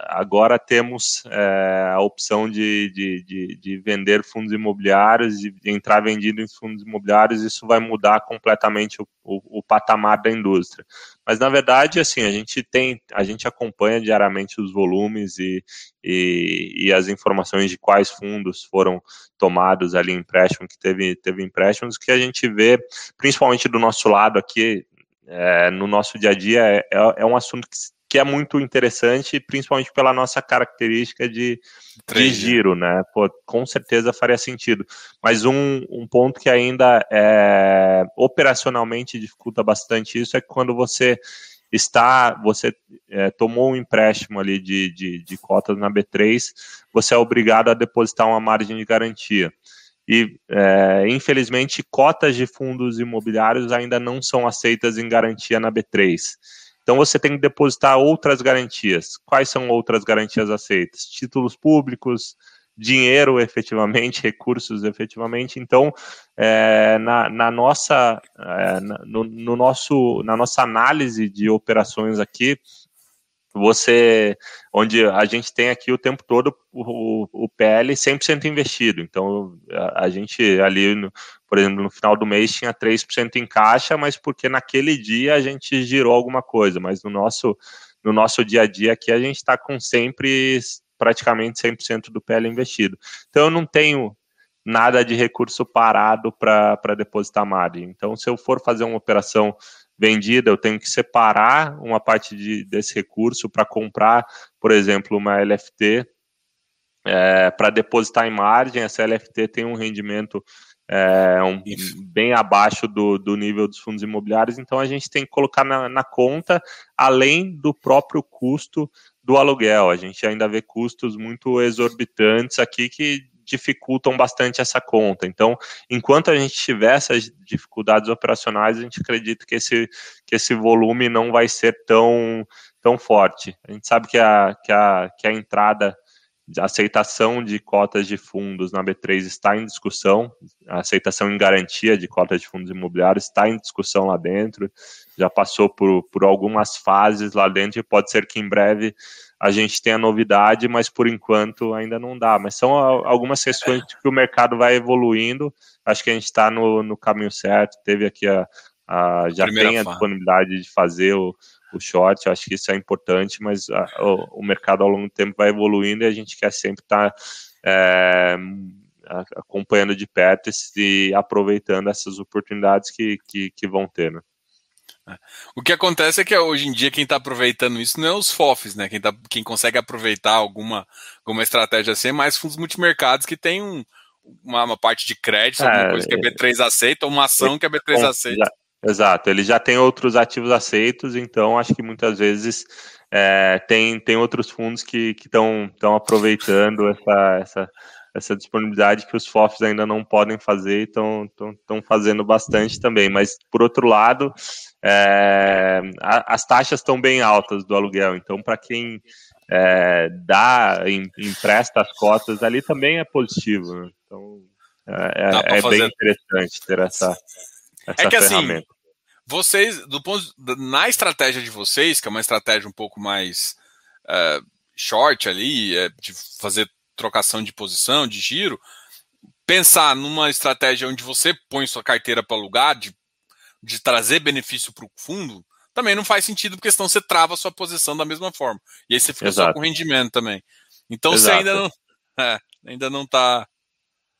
agora temos é, a opção de, de, de, de, vender fundos imobiliários, de entrar vendido em fundos imobiliários, isso vai mudar completamente o, o, o, patamar da indústria. Mas na verdade, assim, a gente tem, a gente acompanha diariamente os volumes e, e, e as informações de quais fundos foram tomados ali em empréstimo, que teve, teve empréstimos, que a gente vê, principalmente do nosso lado aqui, é, no nosso dia a dia, é, é um assunto que que é muito interessante, principalmente pela nossa característica de, de giro, né? Pô, com certeza faria sentido. Mas um, um ponto que ainda é, operacionalmente dificulta bastante isso é que quando você está, você é, tomou um empréstimo ali de, de, de cotas na B3, você é obrigado a depositar uma margem de garantia. E, é, infelizmente, cotas de fundos imobiliários ainda não são aceitas em garantia na B3. Então você tem que depositar outras garantias. Quais são outras garantias aceitas? Títulos públicos, dinheiro efetivamente, recursos efetivamente. Então, é, na, na, nossa, é, no, no, nosso, na nossa análise de operações aqui, você, onde a gente tem aqui o tempo todo o, o PL 100% investido. Então, a, a gente ali, no, por exemplo, no final do mês tinha 3% em caixa, mas porque naquele dia a gente girou alguma coisa, mas no nosso, no nosso dia a dia aqui a gente está com sempre praticamente 100% do PL investido. Então, eu não tenho nada de recurso parado para depositar margem. Então, se eu for fazer uma operação vendida, eu tenho que separar uma parte de, desse recurso para comprar, por exemplo, uma LFT é, para depositar em margem. Essa LFT tem um rendimento é, um, bem abaixo do, do nível dos fundos imobiliários, então a gente tem que colocar na, na conta, além do próprio custo do aluguel. A gente ainda vê custos muito exorbitantes aqui que dificultam bastante essa conta. Então, enquanto a gente tiver essas dificuldades operacionais, a gente acredita que esse, que esse volume não vai ser tão, tão forte. A gente sabe que a, que a, que a entrada a aceitação de cotas de fundos na B3 está em discussão, a aceitação em garantia de cotas de fundos imobiliários está em discussão lá dentro, já passou por, por algumas fases lá dentro e pode ser que em breve a gente tenha novidade, mas por enquanto ainda não dá. Mas são algumas questões que o mercado vai evoluindo. Acho que a gente está no, no caminho certo. Teve aqui a, a já Primeira tem a disponibilidade de fazer o, o short, acho que isso é importante, mas a, o, o, mercado ao longo do tempo vai evoluindo e a gente quer sempre estar tá, é, acompanhando de perto e aproveitando essas oportunidades que, que, que vão ter, né? É. O que acontece é que hoje em dia quem está aproveitando isso não é os FOFs, né? Quem, tá, quem consegue aproveitar alguma, alguma estratégia assim é mais fundos multimercados que tem um, uma, uma, parte de crédito, é, alguma coisa que a é. B3 aceita, ou uma ação que a B3 aceita. Exato, ele já tem outros ativos aceitos, então acho que muitas vezes é, tem, tem outros fundos que estão aproveitando essa, essa, essa disponibilidade que os FOFs ainda não podem fazer e estão fazendo bastante também. Mas, por outro lado, é, a, as taxas estão bem altas do aluguel, então para quem é, dá, em, empresta as cotas ali também é positivo. Né? Então é, é, é bem interessante ter essa, essa é que, assim, ferramenta. Assim, vocês, do ponto, na estratégia de vocês, que é uma estratégia um pouco mais uh, short ali, é, de fazer trocação de posição, de giro, pensar numa estratégia onde você põe sua carteira para alugar, de de trazer benefício para o fundo, também não faz sentido, porque senão você trava a sua posição da mesma forma. E aí você fica Exato. só com rendimento também. Então Exato. você ainda não. É, ainda não está.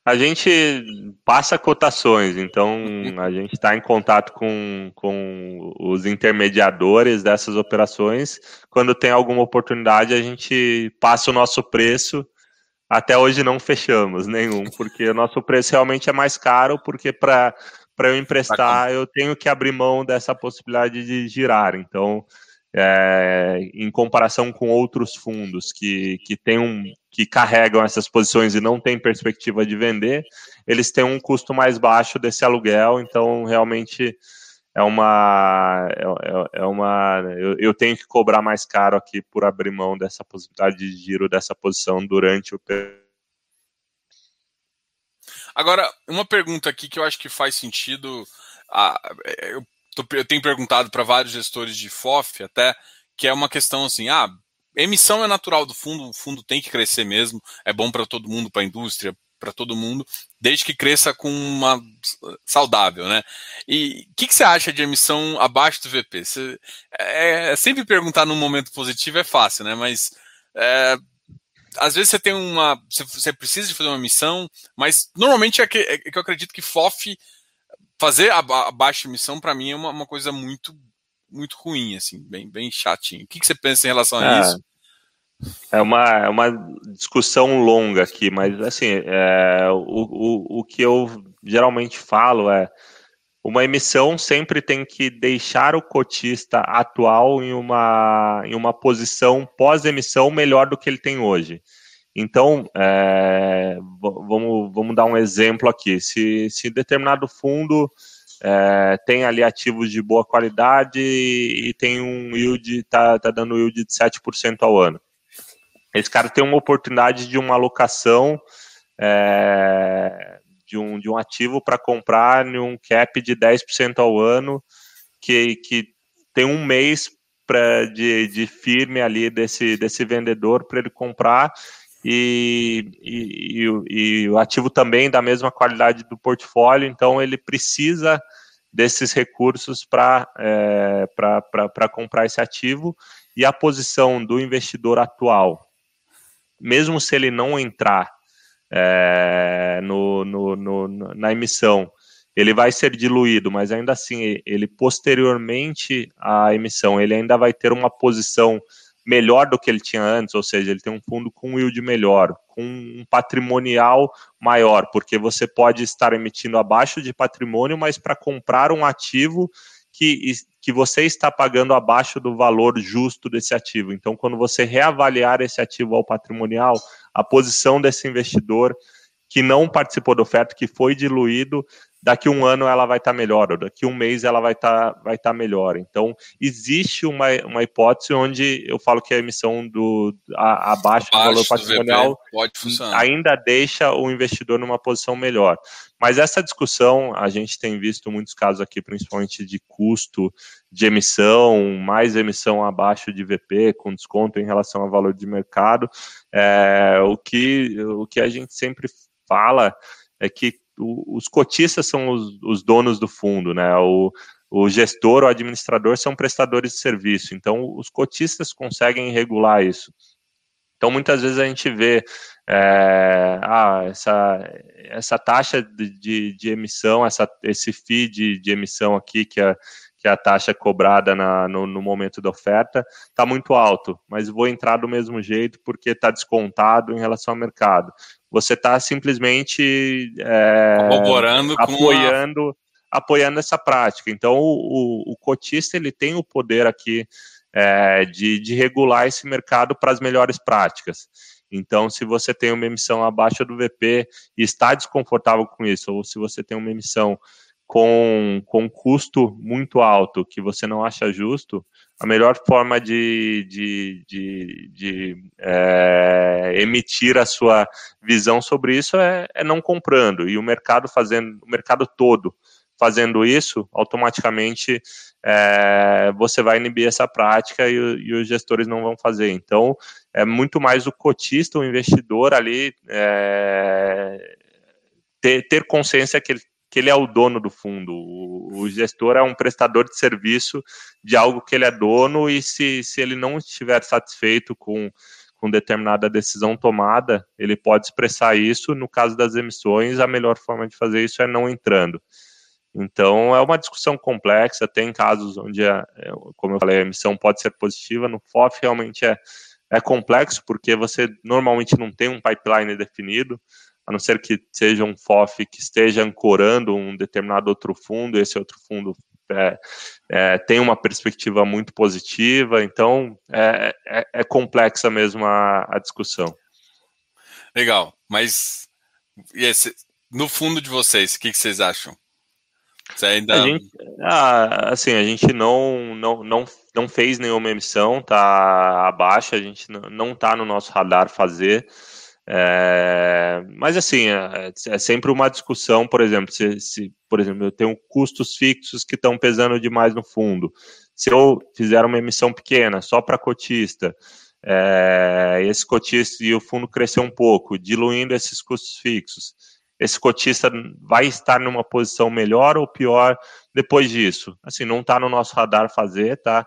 A gente passa cotações, então a gente está em contato com, com os intermediadores dessas operações. Quando tem alguma oportunidade, a gente passa o nosso preço. Até hoje não fechamos nenhum, porque o nosso preço realmente é mais caro, porque para eu emprestar, eu tenho que abrir mão dessa possibilidade de girar. Então, é, em comparação com outros fundos que, que, tem um, que carregam essas posições e não têm perspectiva de vender, eles têm um custo mais baixo desse aluguel, então realmente é uma. É, é uma eu, eu, tenho que cobrar mais caro aqui por abrir mão dessa possibilidade de giro dessa posição durante o Agora, uma pergunta aqui que eu acho que faz sentido. Ah, eu, eu tenho perguntado para vários gestores de FOF até, que é uma questão assim: ah, emissão é natural do fundo, o fundo tem que crescer mesmo, é bom para todo mundo, para a indústria, para todo mundo, desde que cresça com uma saudável, né? E o que, que, você acha de emissão abaixo do VP? Você, é, é, sempre perguntar num momento positivo é fácil, né? Mas é, às vezes você tem uma. Você precisa de fazer uma missão, mas normalmente é que, é que eu acredito que FOF fazer a, a baixa missão para mim é uma, uma, coisa muito muito ruim, assim, bem, bem chatinho. O que, que você pensa em relação a é, isso? É uma, é uma discussão longa aqui, mas assim, é, o, o, o que eu geralmente falo é uma emissão sempre tem que deixar o cotista atual em uma, em uma posição pós-emissão melhor do que ele tem hoje. Então, é, vamos, vamos dar um exemplo aqui. Se, se determinado fundo é, tem ali ativos de boa qualidade e tem um yield, está tá dando yield de 7% ao ano. Esse cara tem uma oportunidade de uma alocação é, de um, de um ativo para comprar em um cap de 10% ao ano, que, que tem um mês pra, de, de firme ali desse, desse vendedor para ele comprar e, e, e, e, o ativo também da mesma qualidade do portfólio, então ele precisa desses recursos para é, comprar esse ativo. E a posição do investidor atual, mesmo se ele não entrar é, no, no, no, na emissão, ele vai ser diluído, mas ainda assim, ele posteriormente à emissão, ele ainda vai ter uma posição melhor do que ele tinha antes, ou seja, ele tem um fundo com yield melhor, com um patrimonial maior, porque você pode estar emitindo abaixo de patrimônio, mas para comprar um ativo que, que você está pagando abaixo do valor justo desse ativo. Então, quando você reavaliar esse ativo ao patrimonial, a posição desse investidor que não participou da oferta, que foi diluído, daqui um ano ela vai estar tá melhor, ou daqui um mês ela vai estar tá, vai tá melhor. Então, existe uma, uma hipótese onde eu falo que a emissão do a, abaixo, abaixo do valor patrimonial do ainda deixa o investidor numa posição melhor. Mas essa discussão, a gente tem visto muitos casos aqui, principalmente de custo de emissão, mais emissão abaixo de VP, com desconto em relação ao valor de mercado. É, o, que, o que a gente sempre fala é que os cotistas são os, os donos do fundo, né? O, o gestor ou administrador são prestadores de serviço, então os cotistas conseguem regular isso. Então, muitas vezes a gente vê é, ah, essa, essa taxa de, de, de, emissão, essa, esse fee de, de emissão aqui, que é, que é a taxa cobrada na, no, no, momento da oferta, está muito alto, mas vou entrar do mesmo jeito porque está descontado em relação ao mercado. Você está simplesmente é, apoiando, a... apoiando essa prática. Então, o, o, o cotista ele tem o poder aqui é, de, de regular esse mercado para as melhores práticas. Então, se você tem uma emissão abaixo do VP e está desconfortável com isso, ou se você tem uma emissão com, com custo muito alto que você não acha justo, a melhor forma de, de, de, de é, emitir a sua visão sobre isso é, é não comprando. E o mercado fazendo, o mercado todo fazendo isso, automaticamente é, você vai inibir essa prática e, e, os gestores não vão fazer. Então, é muito mais o cotista, o investidor ali, é, ter, ter consciência que ele, que ele é o dono do fundo. O, o, gestor é um prestador de serviço de algo que ele é dono e se, se ele não estiver satisfeito com, com determinada decisão tomada, ele pode expressar isso. No caso das emissões, a melhor forma de fazer isso é não entrando. Então, é uma discussão complexa. Tem casos onde, a, é, como eu falei, a emissão pode ser positiva. No FOF, realmente é, é complexo, porque você normalmente não tem um pipeline definido, a não ser que seja um FOF que esteja ancorando um determinado outro fundo, esse outro fundo é, é, tem uma perspectiva muito positiva. Então, é, é, é complexa mesmo a, a, discussão. Legal, mas esse, no fundo de vocês, o que, que vocês acham? Você ainda... A gente, ah, assim, a gente não, não, não, não fez nenhuma emissão, tá abaixo, a gente não está no nosso radar fazer. É, mas assim, é, é, sempre uma discussão, por exemplo, se, se, por exemplo, eu tenho custos fixos que estão pesando demais no fundo. Se eu fizer uma emissão pequena, só para cotista, é, esse cotista e o fundo crescer um pouco, diluindo esses custos fixos esse cotista vai estar numa posição melhor ou pior depois disso? Assim, não está no nosso radar fazer, tá?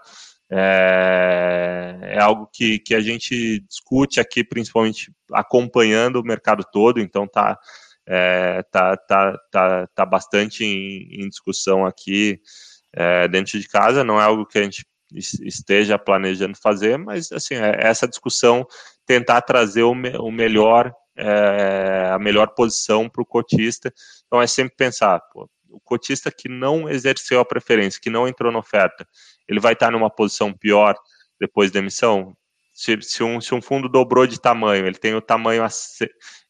É, é, algo que, que a gente discute aqui, principalmente acompanhando o mercado todo, então tá, é, tá, tá, tá, tá bastante em, em discussão aqui é, dentro de casa, não é algo que a gente esteja planejando fazer, mas assim, é essa discussão tentar trazer o, me, o melhor é, a melhor posição para o cotista. Então é sempre pensar, pô, o cotista que não exerceu a preferência, que não entrou na oferta, ele vai estar numa posição pior depois da emissão? Se, se, um, se um fundo dobrou de tamanho, ele tem o tamanho, a,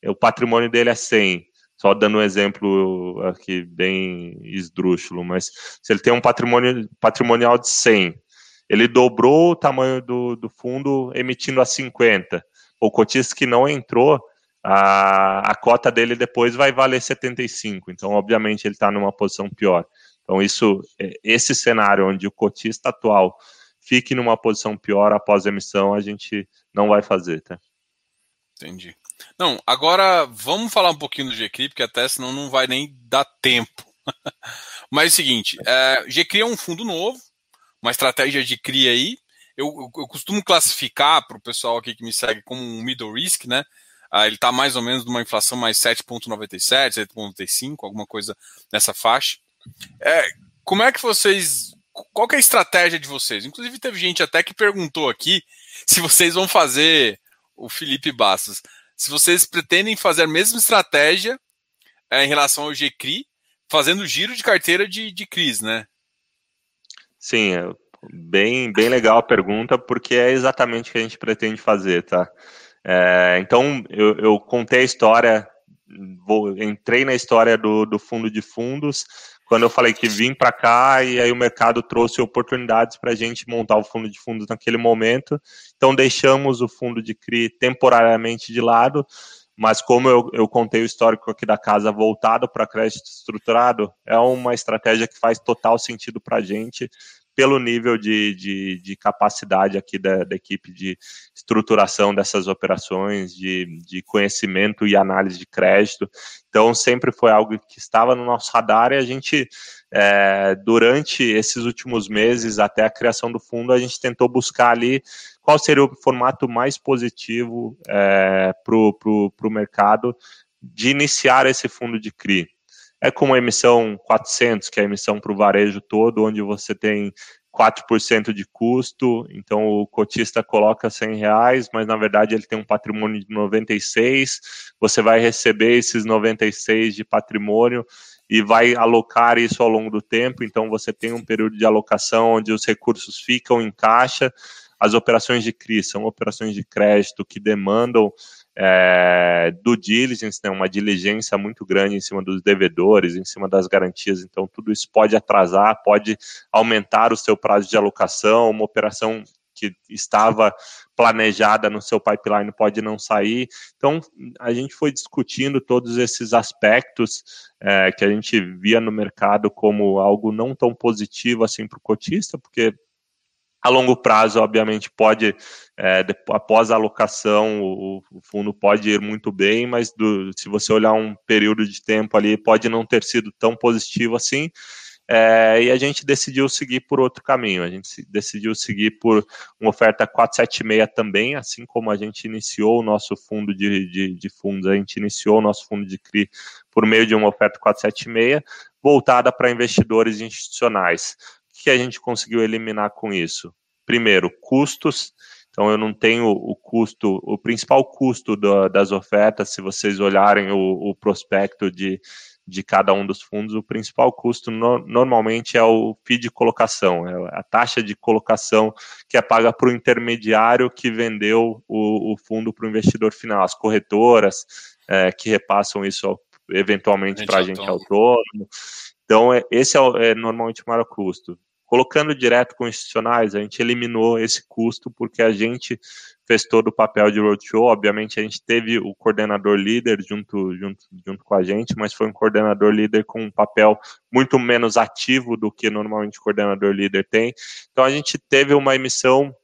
o patrimônio dele é 100, só dando um exemplo aqui bem esdrúxulo, mas se ele tem um patrimônio patrimonial de 100, ele dobrou o tamanho do, do fundo emitindo a 50. O cotista que não entrou, a, a cota dele depois vai valer 75. Então, obviamente, ele está numa posição pior. Então, isso, é, esse cenário onde o cotista atual fique numa posição pior após a emissão, a gente não vai fazer, tá? Entendi. Não, agora vamos falar um pouquinho do GCRI, porque até senão não vai nem dar tempo. Mas é o seguinte, é, GCRI é um fundo novo, uma estratégia de CRI aí. Eu, eu, eu costumo classificar para o pessoal aqui que me segue como um middle risk, né? Ah, ele está mais ou menos numa inflação mais 7,97, 7,95, alguma coisa nessa faixa. É, como é que vocês. Qual que é a estratégia de vocês? Inclusive, teve gente até que perguntou aqui se vocês vão fazer o Felipe Bastos. Se vocês pretendem fazer a mesma estratégia é, em relação ao GCRI, fazendo giro de carteira de, de CRIs, né? Sim, é bem, bem legal a pergunta, porque é exatamente o que a gente pretende fazer, tá? É, então, eu, eu, contei a história, vou, entrei na história do, do fundo de fundos, quando eu falei que vim para cá e aí o mercado trouxe oportunidades para a gente montar o fundo de fundos naquele momento. Então, deixamos o fundo de CRI temporariamente de lado, mas como eu, eu contei o histórico aqui da casa voltado para crédito estruturado, é uma estratégia que faz total sentido para a gente, pelo nível de, de, de capacidade aqui da, da, equipe de estruturação dessas operações, de, de conhecimento e análise de crédito. Então, sempre foi algo que estava no nosso radar e a gente é, durante esses últimos meses, até a criação do fundo, a gente tentou buscar ali qual seria o formato mais positivo é, para o mercado de iniciar esse fundo de CRI. É como a emissão 400, que é a emissão para o varejo todo, onde você tem 4% de custo, então o cotista coloca 100 reais, mas na verdade ele tem um patrimônio de 96, você vai receber esses 96 de patrimônio e vai alocar isso ao longo do tempo, então você tem um período de alocação onde os recursos ficam em caixa, as operações de CRI são operações de crédito que demandam é, do diligence, né, uma diligência muito grande em cima dos devedores, em cima das garantias, então tudo isso pode atrasar, pode aumentar o seu prazo de alocação, uma operação que estava planejada no seu pipeline pode não sair. Então, a gente foi discutindo todos esses aspectos é, que a gente via no mercado como algo não tão positivo assim para o cotista, porque a longo prazo, obviamente, pode, é, após a alocação, o, o, fundo pode ir muito bem, mas do, se você olhar um período de tempo ali, pode não ter sido tão positivo assim. É, e a gente decidiu seguir por outro caminho. A gente decidiu seguir por uma oferta 476 também, assim como a gente iniciou o nosso fundo de, de, de fundos, a gente iniciou o nosso fundo de CRI por meio de uma oferta 476, voltada para investidores institucionais que a gente conseguiu eliminar com isso? Primeiro, custos. Então, eu não tenho o custo, o principal custo das ofertas, se vocês olharem o, o, prospecto de, de cada um dos fundos, o principal custo no, normalmente é o fee de colocação, é a taxa de colocação que é paga para o intermediário que vendeu o, o fundo para o investidor final, as corretoras é, que repassam isso eventualmente para a gente autônomo. Então, é, esse é, é normalmente o maior custo. Colocando direto com institucionais, a gente eliminou esse custo porque a gente fez todo o papel de roadshow. Obviamente, a gente teve o coordenador líder junto, junto, junto com a gente, mas foi um coordenador líder com um papel muito menos ativo do que normalmente o coordenador líder tem. Então, a gente teve uma emissão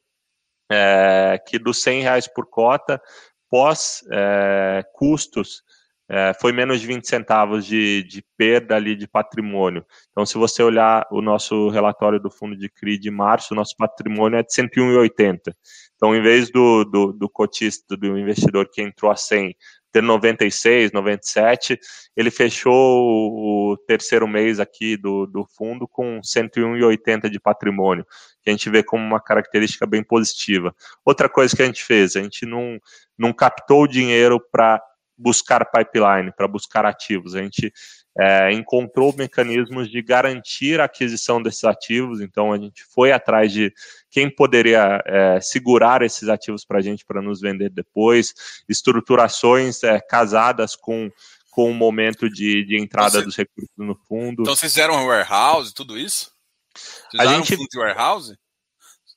é, que dos 100 reais por cota, pós é, custos, é, foi menos de 20 centavos de, de, perda ali de patrimônio. Então, se você olhar o nosso relatório do fundo de CRI de março, o nosso patrimônio é de 101,80. Então, em vez do, do, do cotista, do investidor que entrou a 100, ter 96, 97, ele fechou o terceiro mês aqui do, do fundo com 101,80 de patrimônio, que a gente vê como uma característica bem positiva. Outra coisa que a gente fez, a gente não, não captou o dinheiro para buscar pipeline, para buscar ativos. A gente é, encontrou mecanismos de garantir a aquisição desses ativos, então a gente foi atrás de quem poderia é, segurar esses ativos para a gente para nos vender depois, estruturações é, casadas com, com o momento de, de entrada então, dos recursos no fundo. Então vocês fizeram um warehouse, tudo isso? Vocês a gente, um fundo de warehouse?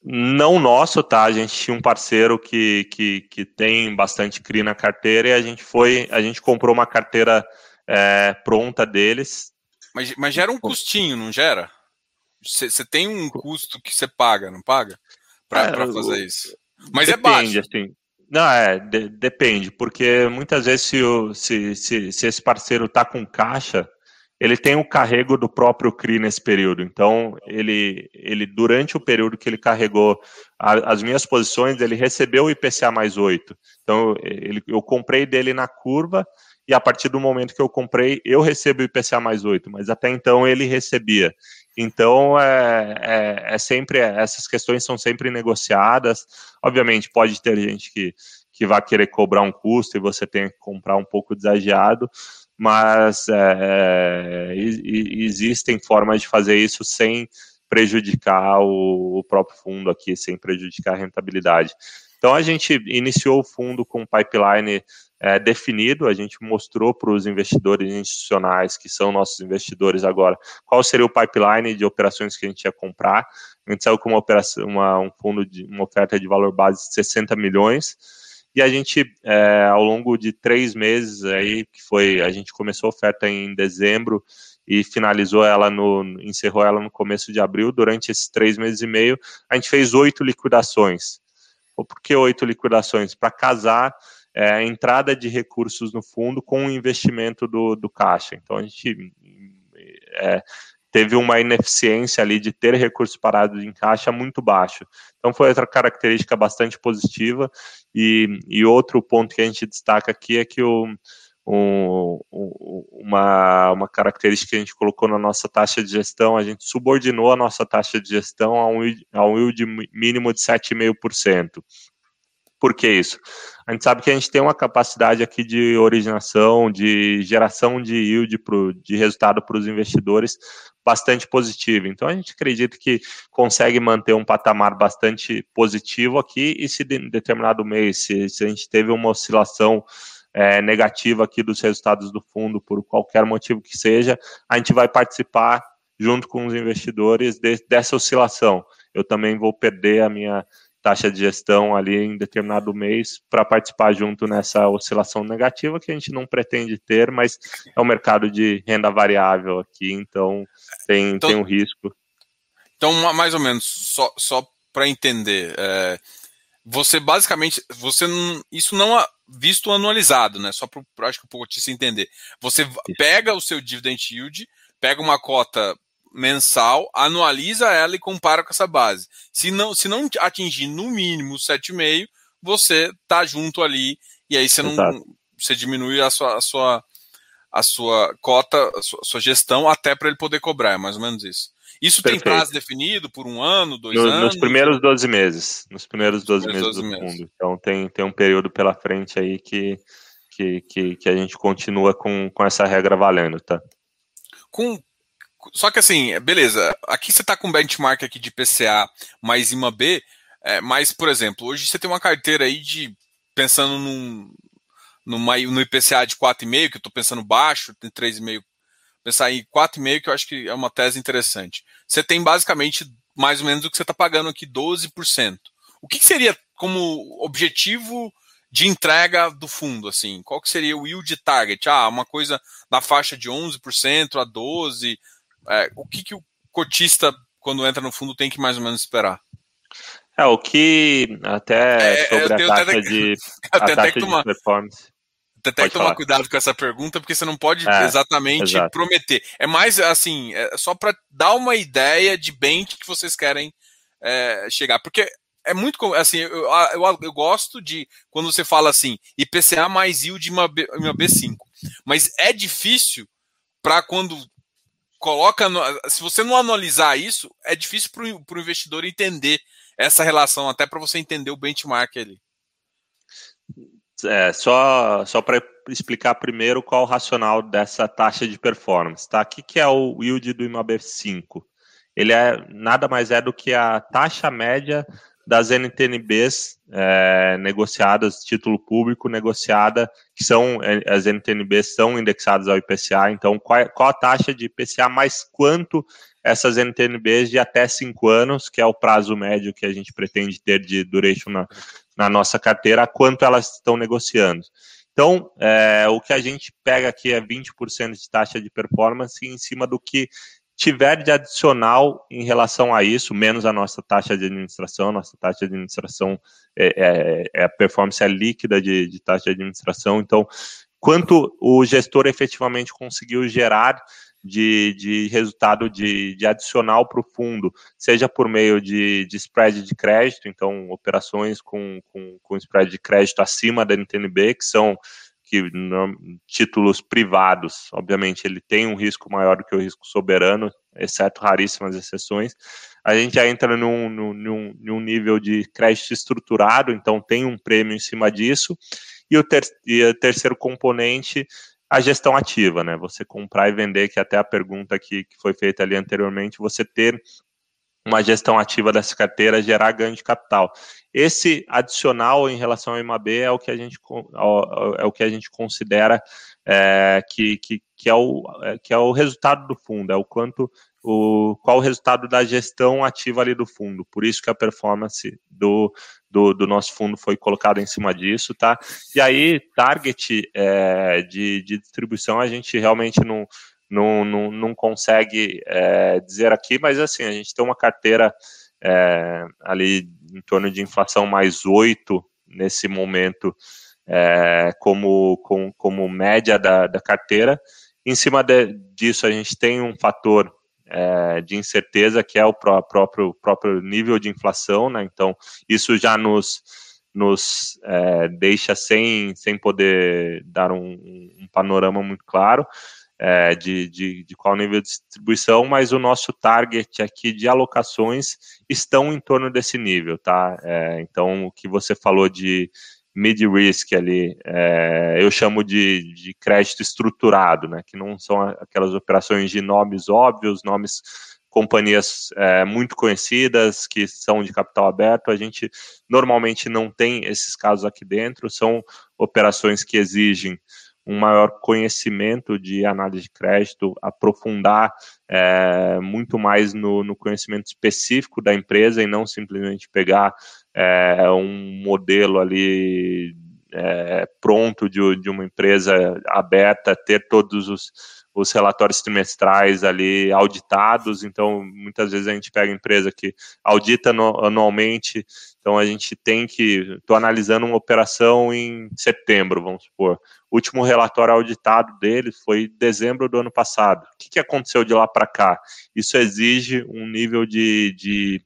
Não nosso, tá? A gente tinha um parceiro que, que, que tem bastante CRI na carteira e a gente foi, a gente comprou uma carteira é, pronta deles. Mas, mas gera um custinho, não gera? Você tem um custo que você paga, não paga? Para é, fazer isso. Mas depende, é baixo. Assim. Não, é, de, depende, porque muitas vezes se, o, se, se, se esse parceiro tá com caixa, ele tem o carrego do próprio CRI nesse período. Então, ele, ele durante o período que ele carregou a, as minhas posições, ele recebeu o IPCA mais 8. Então, ele, eu comprei dele na curva e a partir do momento que eu comprei, eu recebo o IPCA mais 8, mas até então ele recebia. Então, é, é, é sempre, essas questões são sempre negociadas. Obviamente, pode ter gente que, que vai querer cobrar um custo e você tem que comprar um pouco desagiado, mas é, existem formas de fazer isso sem prejudicar o, o, próprio fundo aqui, sem prejudicar a rentabilidade. Então a gente iniciou o fundo com um pipeline é, definido, a gente mostrou para os investidores institucionais, que são nossos investidores agora, qual seria o pipeline de operações que a gente ia comprar. A gente saiu com uma operação, uma, um fundo de uma oferta de valor base de 60 milhões e a gente, é, ao longo de três meses aí, que foi, a gente começou a oferta em dezembro e finalizou ela no, encerrou ela no começo de abril. Durante esses três meses e meio, a gente fez oito liquidações. Por que oito liquidações? Para casar é, a entrada de recursos no fundo com o investimento do, do caixa. Então a gente é, teve uma ineficiência ali de ter recursos parados em caixa muito baixo. Então foi outra característica bastante positiva e, e outro ponto que a gente destaca aqui é que o, um, uma, uma característica que a gente colocou na nossa taxa de gestão, a gente subordinou a nossa taxa de gestão a um, a um yield mínimo de 7,5%. Por que isso? A gente sabe que a gente tem uma capacidade aqui de originação, de geração de yield, pro, de resultado para os investidores bastante positiva. Então a gente acredita que consegue manter um patamar bastante positivo aqui e se em determinado mês, se, se a gente teve uma oscilação é, negativa aqui dos resultados do fundo, por qualquer motivo que seja, a gente vai participar junto com os investidores de, dessa oscilação. Eu também vou perder a minha taxa de gestão ali em determinado mês para participar junto nessa oscilação negativa que a gente não pretende ter, mas é um mercado de renda variável aqui, então tem, então, tem um risco. Então, mais ou menos, só, só para entender, é, você basicamente, você não, isso não é visto anualizado, né? Só para acho que o Potista entender. Você pega o seu dividend yield, pega uma cota mensal, anualiza ela e compara com essa base. Se não, se não atingir no mínimo 7,5, você tá junto ali e aí você não você diminui a sua, a sua a sua cota, a sua, a sua gestão até para ele poder cobrar, é mais ou menos isso. Isso Perfeito. tem prazo definido por um ano, dois no, anos? Nos primeiros 12 meses. Nos primeiros 12 meses 12 do meses. fundo. Então tem, tem um período pela frente aí que, que, que, que, a gente continua com, com essa regra valendo, tá? Com, só que assim, beleza, aqui você está com benchmark aqui de PCA mais IMA B, é, mas, por exemplo, hoje você tem uma carteira aí de, pensando num, numa, no IPCA de 4,5, que eu estou pensando baixo, tem 3,5 pensar em 4,5, que eu acho que é uma tese interessante. Você tem basicamente mais ou menos o que você está pagando aqui, 12%. O que, que, seria como objetivo de entrega do fundo? assim? Qual que seria o yield target? Ah, uma coisa na faixa de 11% a 12%. É, o que, que o cotista, quando entra no fundo, tem que mais ou menos esperar? É, o que até é, sobre a taxa de, a taxa de performance. Até que tomar cuidado com essa pergunta, porque você não pode é, exatamente exato. prometer. É mais assim, é só para dar uma ideia de bem que vocês querem é, chegar. Porque é muito assim, eu, eu, eu, gosto de quando você fala assim, IPCA mais yield uma, B, uma B5. Mas é difícil para quando coloca. No, se você não analisar isso, é difícil para o investidor entender essa relação, até para você entender o benchmark ali. É, só só para explicar primeiro qual o racional dessa taxa de performance. Tá? O que, que é o yield do IMAB 5? Ele é nada mais é do que a taxa média das NTNBs é, negociadas, título público negociada, que são é, as NTNBs são indexadas ao IPCA, então qual, qual a taxa de IPCA mais quanto essas NTNBs de até cinco anos, que é o prazo médio que a gente pretende ter de duration na, na nossa carteira, quanto elas estão negociando. Então, é, o que a gente pega aqui é 20% de taxa de performance em cima do que tiver de adicional em relação a isso, menos a nossa taxa de administração, nossa taxa de administração é, é, é a performance é líquida de, de taxa de administração, então, quanto o gestor efetivamente conseguiu gerar de, de resultado de, de adicional para o fundo, seja por meio de, de spread de crédito, então operações com, com, com spread de crédito acima da NTNB, que são que títulos privados, obviamente, ele tem um risco maior do que o risco soberano, exceto raríssimas exceções. A gente já entra num, num, num nível de crédito estruturado, então tem um prêmio em cima disso. E o, ter, e o terceiro componente a gestão ativa, né? Você comprar e vender, que é até a pergunta que, que foi feita ali anteriormente, você ter uma gestão ativa dessa carteira, gerar ganho de capital. Esse adicional em relação ao IMAB é o que a gente, é o que a gente considera é, que, que, que, é o, é, que é o resultado do fundo, é o quanto o, qual o resultado da gestão ativa ali do fundo. Por isso que a performance do, do, do nosso fundo foi colocada em cima disso, tá? E aí, target é, de, de distribuição, a gente realmente não, não, não, não consegue é, dizer aqui, mas assim, a gente tem uma carteira é, ali em torno de inflação mais 8 nesse momento, é, como, como, como média da, da carteira. Em cima de, disso, a gente tem um fator é, de incerteza, que é o próprio, próprio nível de inflação, né? Então, isso já nos, nos é, deixa sem, sem poder dar um, um panorama muito claro. É, de, de, de, qual nível de distribuição, mas o nosso target aqui de alocações estão em torno desse nível, tá? É, então, o que você falou de mid-risk ali, é, eu chamo de, de crédito estruturado, né, que não são aquelas operações de nomes óbvios, nomes companhias é, muito conhecidas que são de capital aberto, a gente normalmente não tem esses casos aqui dentro, são operações que exigem um maior conhecimento de análise de crédito, aprofundar é, muito mais no, no, conhecimento específico da empresa e não simplesmente pegar é, um modelo ali é, pronto de, de, uma empresa aberta, ter todos os, os relatórios trimestrais ali auditados. Então, muitas vezes a gente pega empresa que audita anualmente. Então, a gente tem que. Estou analisando uma operação em setembro, vamos supor. O último relatório auditado dele foi dezembro do ano passado. O que, que aconteceu de lá para cá? Isso exige um nível de, de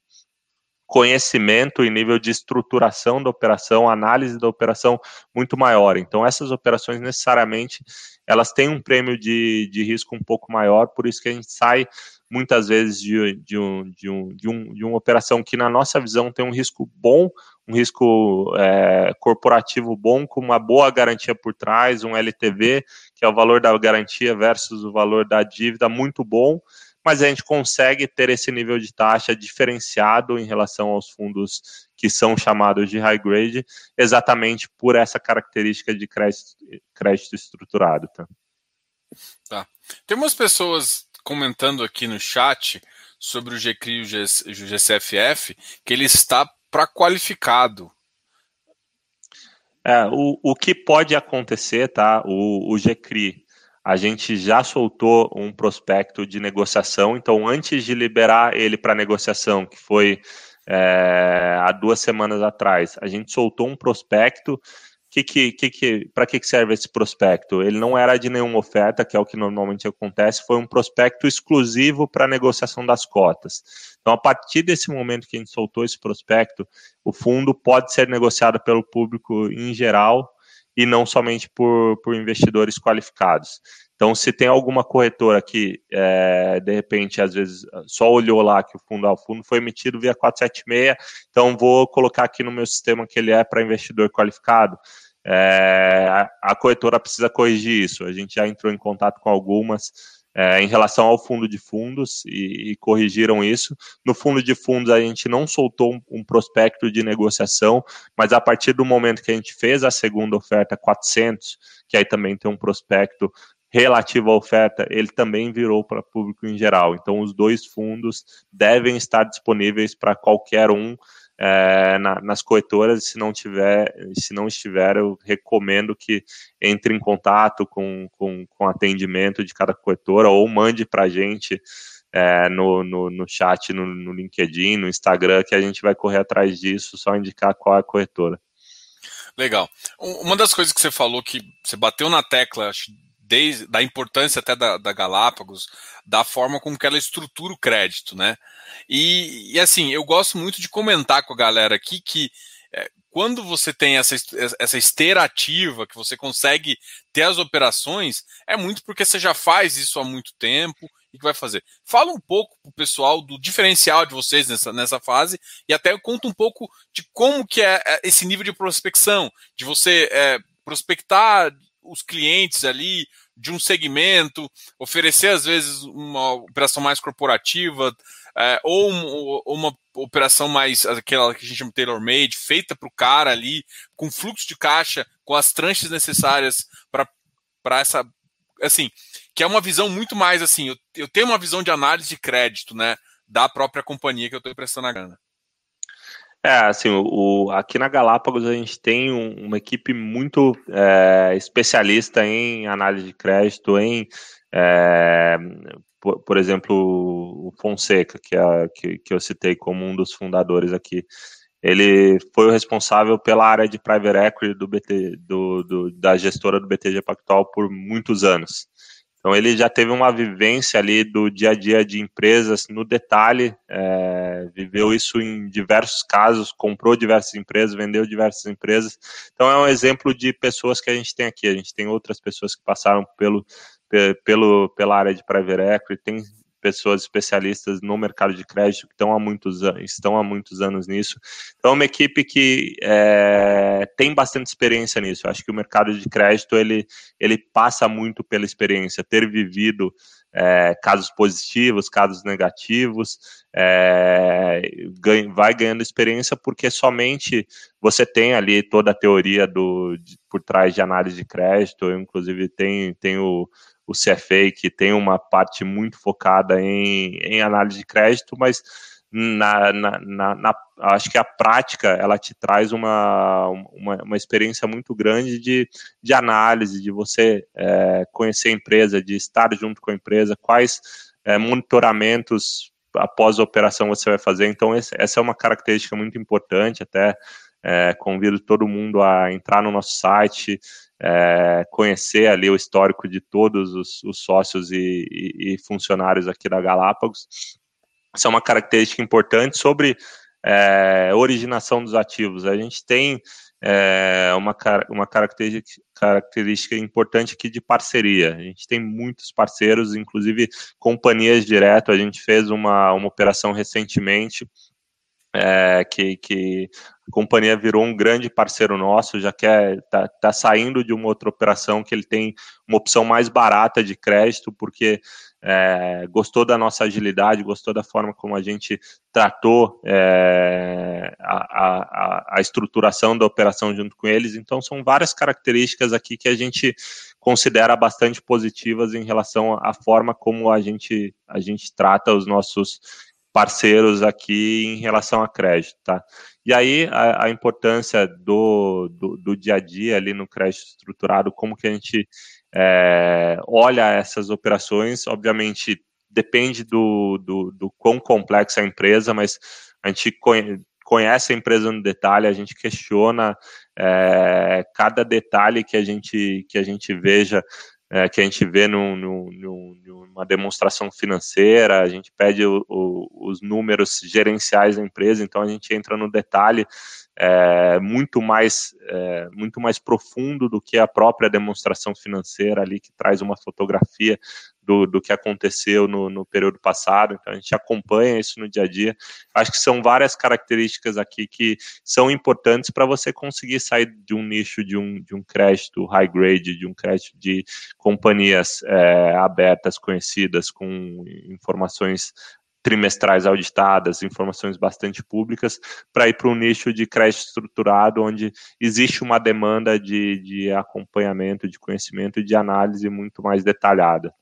conhecimento e nível de estruturação da operação, análise da operação muito maior. Então, essas operações necessariamente elas têm um prêmio de, de risco um pouco maior, por isso que a gente sai muitas vezes de, de, um, de, um, de, um, de uma operação que, na nossa visão, tem um risco bom, um risco é, corporativo bom, com uma boa garantia por trás, um LTV, que é o valor da garantia versus o valor da dívida, muito bom, mas a gente consegue ter esse nível de taxa diferenciado em relação aos fundos que são chamados de high grade, exatamente por essa característica de crédito, crédito estruturado. Tá? tá. Tem umas pessoas comentando aqui no chat sobre o GCRI e o GCFF que ele está para qualificado. É, o, o que pode acontecer, tá? O, o GCRI a gente já soltou um prospecto de negociação, então antes de liberar ele para negociação, que foi é, há duas semanas atrás, a gente soltou um prospecto. Que, que, que, que para que serve esse prospecto? Ele não era de nenhuma oferta, que é o que normalmente acontece, foi um prospecto exclusivo para negociação das cotas. Então, a partir desse momento que a gente soltou esse prospecto, o fundo pode ser negociado pelo público em geral e não somente por, por investidores qualificados. Então, se tem alguma corretora que, é, de repente, às vezes, só olhou lá que o fundo, ah, o fundo foi emitido via 476, então vou colocar aqui no meu sistema que ele é para investidor qualificado, é, a corretora precisa corrigir isso. A gente já entrou em contato com algumas, é, em relação ao fundo de fundos e, e, corrigiram isso. No fundo de fundos, a gente não soltou um, um, prospecto de negociação, mas a partir do momento que a gente fez a segunda oferta 400, que aí também tem um prospecto relativo à oferta, ele também virou para público em geral. Então, os dois fundos devem estar disponíveis para qualquer um é, na, nas corretoras, se não tiver, se não estiver, eu recomendo que entre em contato com, com, com atendimento de cada corretora ou mande para a gente é, no, no, no, chat, no, no, LinkedIn, no Instagram, que a gente vai correr atrás disso, só indicar qual é a corretora. Legal. Uma das coisas que você falou que você bateu na tecla, acho, desde da importância até da, da Galápagos, da forma como que ela estrutura o crédito, né? E, e assim, eu gosto muito de comentar com a galera aqui que é, quando você tem essa, essa esteira ativa, que você consegue ter as operações, é muito porque você já faz isso há muito tempo e que vai fazer. Fala um pouco pro pessoal do diferencial de vocês nessa, nessa fase e até conta um pouco de como que é, é esse nível de prospecção, de você é, prospectar os clientes ali de um segmento, oferecer às vezes uma operação mais corporativa é, ou um, uma operação mais aquela que a gente chama tailor-made, feita para o cara ali, com fluxo de caixa, com as tranches necessárias para essa. Assim, que é uma visão muito mais assim. Eu, eu tenho uma visão de análise de crédito, né? Da própria companhia que eu estou emprestando a grana. É, assim, o, aqui na Galápagos a gente tem um, uma equipe muito é, especialista em análise de crédito, em, é, por, por, exemplo, o Fonseca, que, é, que, que eu citei como um dos fundadores aqui. Ele foi o responsável pela área de private equity do BT, do, do, da gestora do BTG Pactual por muitos anos. Então ele já teve uma vivência ali do dia a dia de empresas no detalhe, é, viveu isso em diversos casos, comprou diversas empresas, vendeu diversas empresas. Então é um exemplo de pessoas que a gente tem aqui. A gente tem outras pessoas que passaram pelo, pelo pela área de private equity, tem pessoas especialistas no mercado de crédito que estão há muitos, estão há muitos anos nisso. Então, é uma equipe que é, tem bastante experiência nisso. Eu acho que o mercado de crédito ele, ele passa muito pela experiência, ter vivido é, casos positivos, casos negativos, é, ganha, vai ganhando experiência porque somente você tem ali toda a teoria do, de, por trás de análise de crédito, inclusive tem, tem o, CFA, que tem uma parte muito focada em, em análise de crédito, mas na, na, na, na, acho que a prática ela te traz uma, uma, uma experiência muito grande de, de análise, de você é, conhecer a empresa, de estar junto com a empresa, quais é, monitoramentos após a operação você vai fazer. Então, esse, essa é uma característica muito importante, até é, convido todo mundo a entrar no nosso site, é, conhecer ali o histórico de todos os, os sócios e, e, e, funcionários aqui da Galápagos. Isso é uma característica importante sobre é, originação dos ativos. A gente tem é, uma, uma característica, característica importante aqui de parceria. A gente tem muitos parceiros, inclusive companhias direto. A gente fez uma, uma operação recentemente é, que, que a companhia virou um grande parceiro nosso, já que está é, tá saindo de uma outra operação que ele tem uma opção mais barata de crédito, porque é, gostou da nossa agilidade, gostou da forma como a gente tratou é, a, a, a, estruturação da operação junto com eles. Então, são várias características aqui que a gente considera bastante positivas em relação à forma como a gente, a gente trata os nossos parceiros aqui em relação a crédito, tá? E aí a, a importância do, do, do, dia a dia ali no crédito estruturado, como que a gente é, olha essas operações, obviamente depende do, do, do quão complexa a empresa, mas a gente conhece a empresa no detalhe, a gente questiona é, cada detalhe que a gente, que a gente veja é, que a gente vê numa demonstração financeira, a gente pede o, o, os números gerenciais da empresa, então a gente entra no detalhe é, muito mais é, muito mais profundo do que a própria demonstração financeira ali que traz uma fotografia do, do que aconteceu no, no período passado, então a gente acompanha isso no dia a dia. Acho que são várias características aqui que são importantes para você conseguir sair de um nicho de um, de um crédito high grade, de um crédito de companhias é, abertas, conhecidas, com informações trimestrais auditadas, informações bastante públicas, para ir para um nicho de crédito estruturado, onde existe uma demanda de, de acompanhamento, de conhecimento e de análise muito mais detalhada.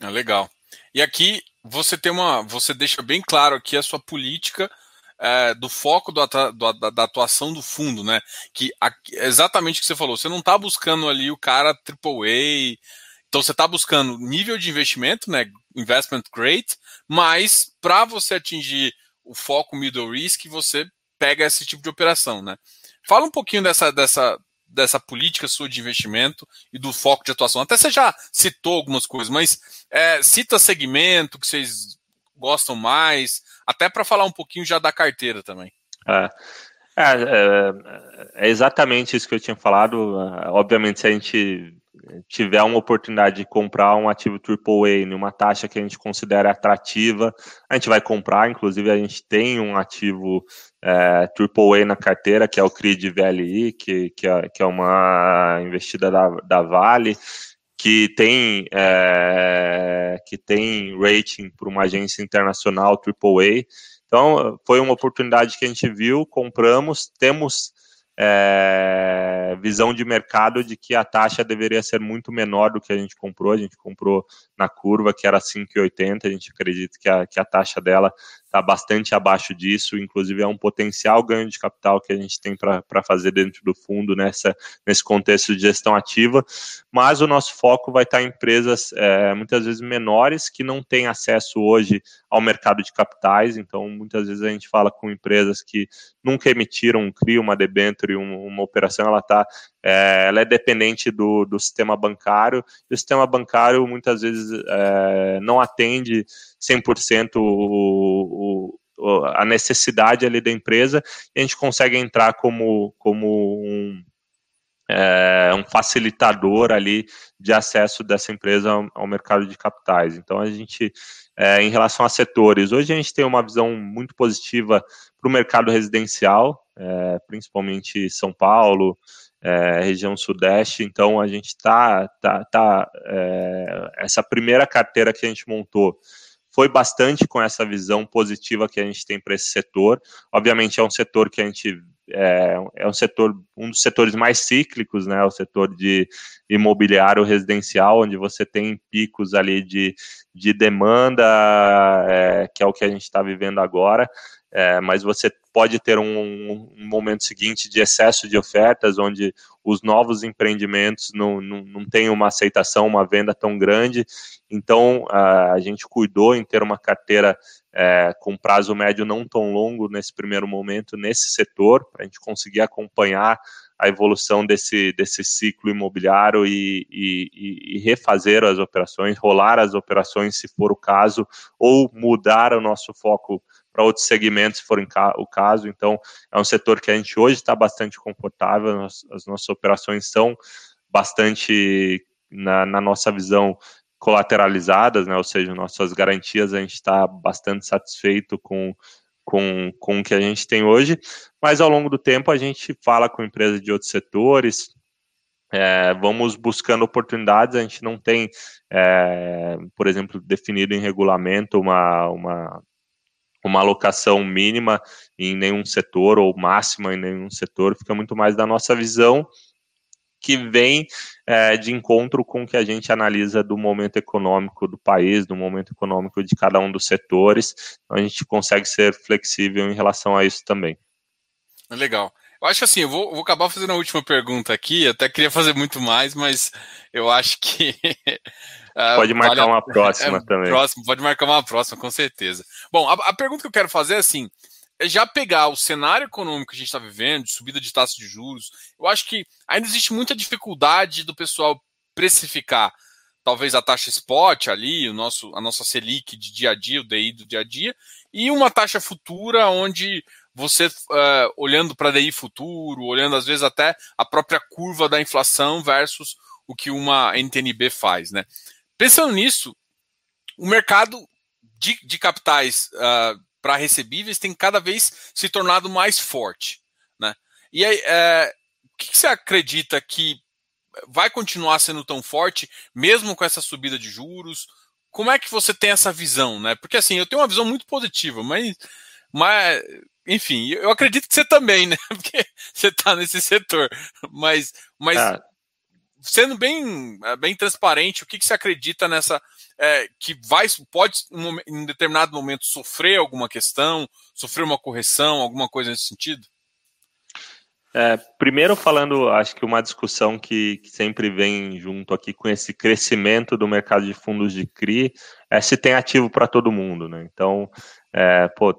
Ah, legal. E aqui você tem uma, você deixa bem claro aqui a sua política é, do foco do, do, da, da, atuação do fundo, né? Que exatamente o que você falou, você não está buscando ali o cara AAA, então você está buscando nível de investimento, né? Investment grade, mas para você atingir o foco middle risk, você pega esse tipo de operação, né? Fala um pouquinho dessa, dessa, dessa política sua de investimento e do foco de atuação. Até você já citou algumas coisas, mas é, cita segmento que vocês gostam mais, até para falar um pouquinho já da carteira também. É, é, é, é, exatamente isso que eu tinha falado. Obviamente, se a gente tiver uma oportunidade de comprar um ativo AAA numa taxa que a gente considera atrativa, a gente vai comprar. Inclusive, a gente tem um ativo é, AAA na carteira, que é o CRID VLI, que, que, é, que é uma investida da, da Vale, que tem, é, que tem rating por uma agência internacional AAA. Então, foi uma oportunidade que a gente viu, compramos, temos é, visão de mercado de que a taxa deveria ser muito menor do que a gente comprou. A gente comprou na curva que era 5,80. A gente acredita que a, que a taxa dela está bastante abaixo disso, inclusive é um potencial ganho de capital que a gente tem para fazer dentro do fundo nessa, nesse contexto de gestão ativa, mas o nosso foco vai estar em empresas é, muitas vezes menores que não têm acesso hoje ao mercado de capitais, então muitas vezes a gente fala com empresas que nunca emitiram um CRI, uma debenture, uma operação, ela está é, ela é dependente do, do sistema bancário, e o sistema bancário muitas vezes é, não atende 100% o, o, a necessidade ali da empresa, e a gente consegue entrar como, como um, é, um facilitador ali de acesso dessa empresa ao, ao mercado de capitais. Então, a gente, é, em relação a setores, hoje a gente tem uma visão muito positiva para o mercado residencial, é, principalmente São Paulo, é, região sudeste, então a gente está, tá, tá, é, essa primeira carteira que a gente montou foi bastante com essa visão positiva que a gente tem para esse setor. Obviamente é um setor que a gente é, é, um setor, um dos setores mais cíclicos, né? O setor de imobiliário residencial, onde você tem picos ali de, de demanda, é, que é o que a gente está vivendo agora é, mas você pode ter um, um, momento seguinte de excesso de ofertas, onde os novos empreendimentos não, não, não têm uma aceitação, uma venda tão grande. Então, a, a gente cuidou em ter uma carteira é, com prazo médio não tão longo nesse primeiro momento, nesse setor, para a gente conseguir acompanhar a evolução desse, desse ciclo imobiliário e, e, e, refazer as operações, rolar as operações se for o caso, ou mudar o nosso foco para outros segmentos, se for o caso. Então, é um setor que a gente hoje está bastante confortável, as nossas operações são bastante, na, na nossa visão, colateralizadas, né? ou seja, nossas garantias a gente está bastante satisfeito com, com, com o que a gente tem hoje, mas ao longo do tempo a gente fala com empresas de outros setores, é, vamos buscando oportunidades, a gente não tem, é, por exemplo, definido em regulamento uma, uma uma alocação mínima em nenhum setor ou máxima em nenhum setor, fica muito mais da nossa visão que vem é, de encontro com o que a gente analisa do momento econômico do país, do momento econômico de cada um dos setores. Então a gente consegue ser flexível em relação a isso também. Legal. Eu acho assim, eu vou, vou acabar fazendo a última pergunta aqui. Até queria fazer muito mais, mas eu acho que Ah, pode marcar vale uma próxima é, também. Próximo, pode marcar uma próxima, com certeza. Bom, a, a pergunta que eu quero fazer é assim: é já pegar o cenário econômico que a gente está vivendo, de subida de taxa de juros, eu acho que ainda existe muita dificuldade do pessoal precificar talvez a taxa spot ali, o nosso, a nossa Selic de dia a dia, o DI do dia a dia, e uma taxa futura onde você, uh, olhando para DI futuro, olhando às vezes até a própria curva da inflação versus o que uma NTNB faz, né? Pensando nisso, o mercado de, de capitais uh, para recebíveis tem cada vez se tornado mais forte. Né? E aí, é, o que, que você acredita que vai continuar sendo tão forte, mesmo com essa subida de juros? Como é que você tem essa visão, né? Porque assim, eu tenho uma visão muito positiva, mas, mas enfim, eu acredito que você também, né? Porque você está nesse setor. Mas, mas ah sendo bem, é, bem transparente, o que, que você acredita nessa. É, que vai, pode, em determinado momento, sofrer alguma questão, sofrer uma correção, alguma coisa nesse sentido? É, primeiro falando, acho que uma discussão que, que, sempre vem junto aqui com esse crescimento do mercado de fundos de CRI é se tem ativo para todo mundo, né? Então, é, pô,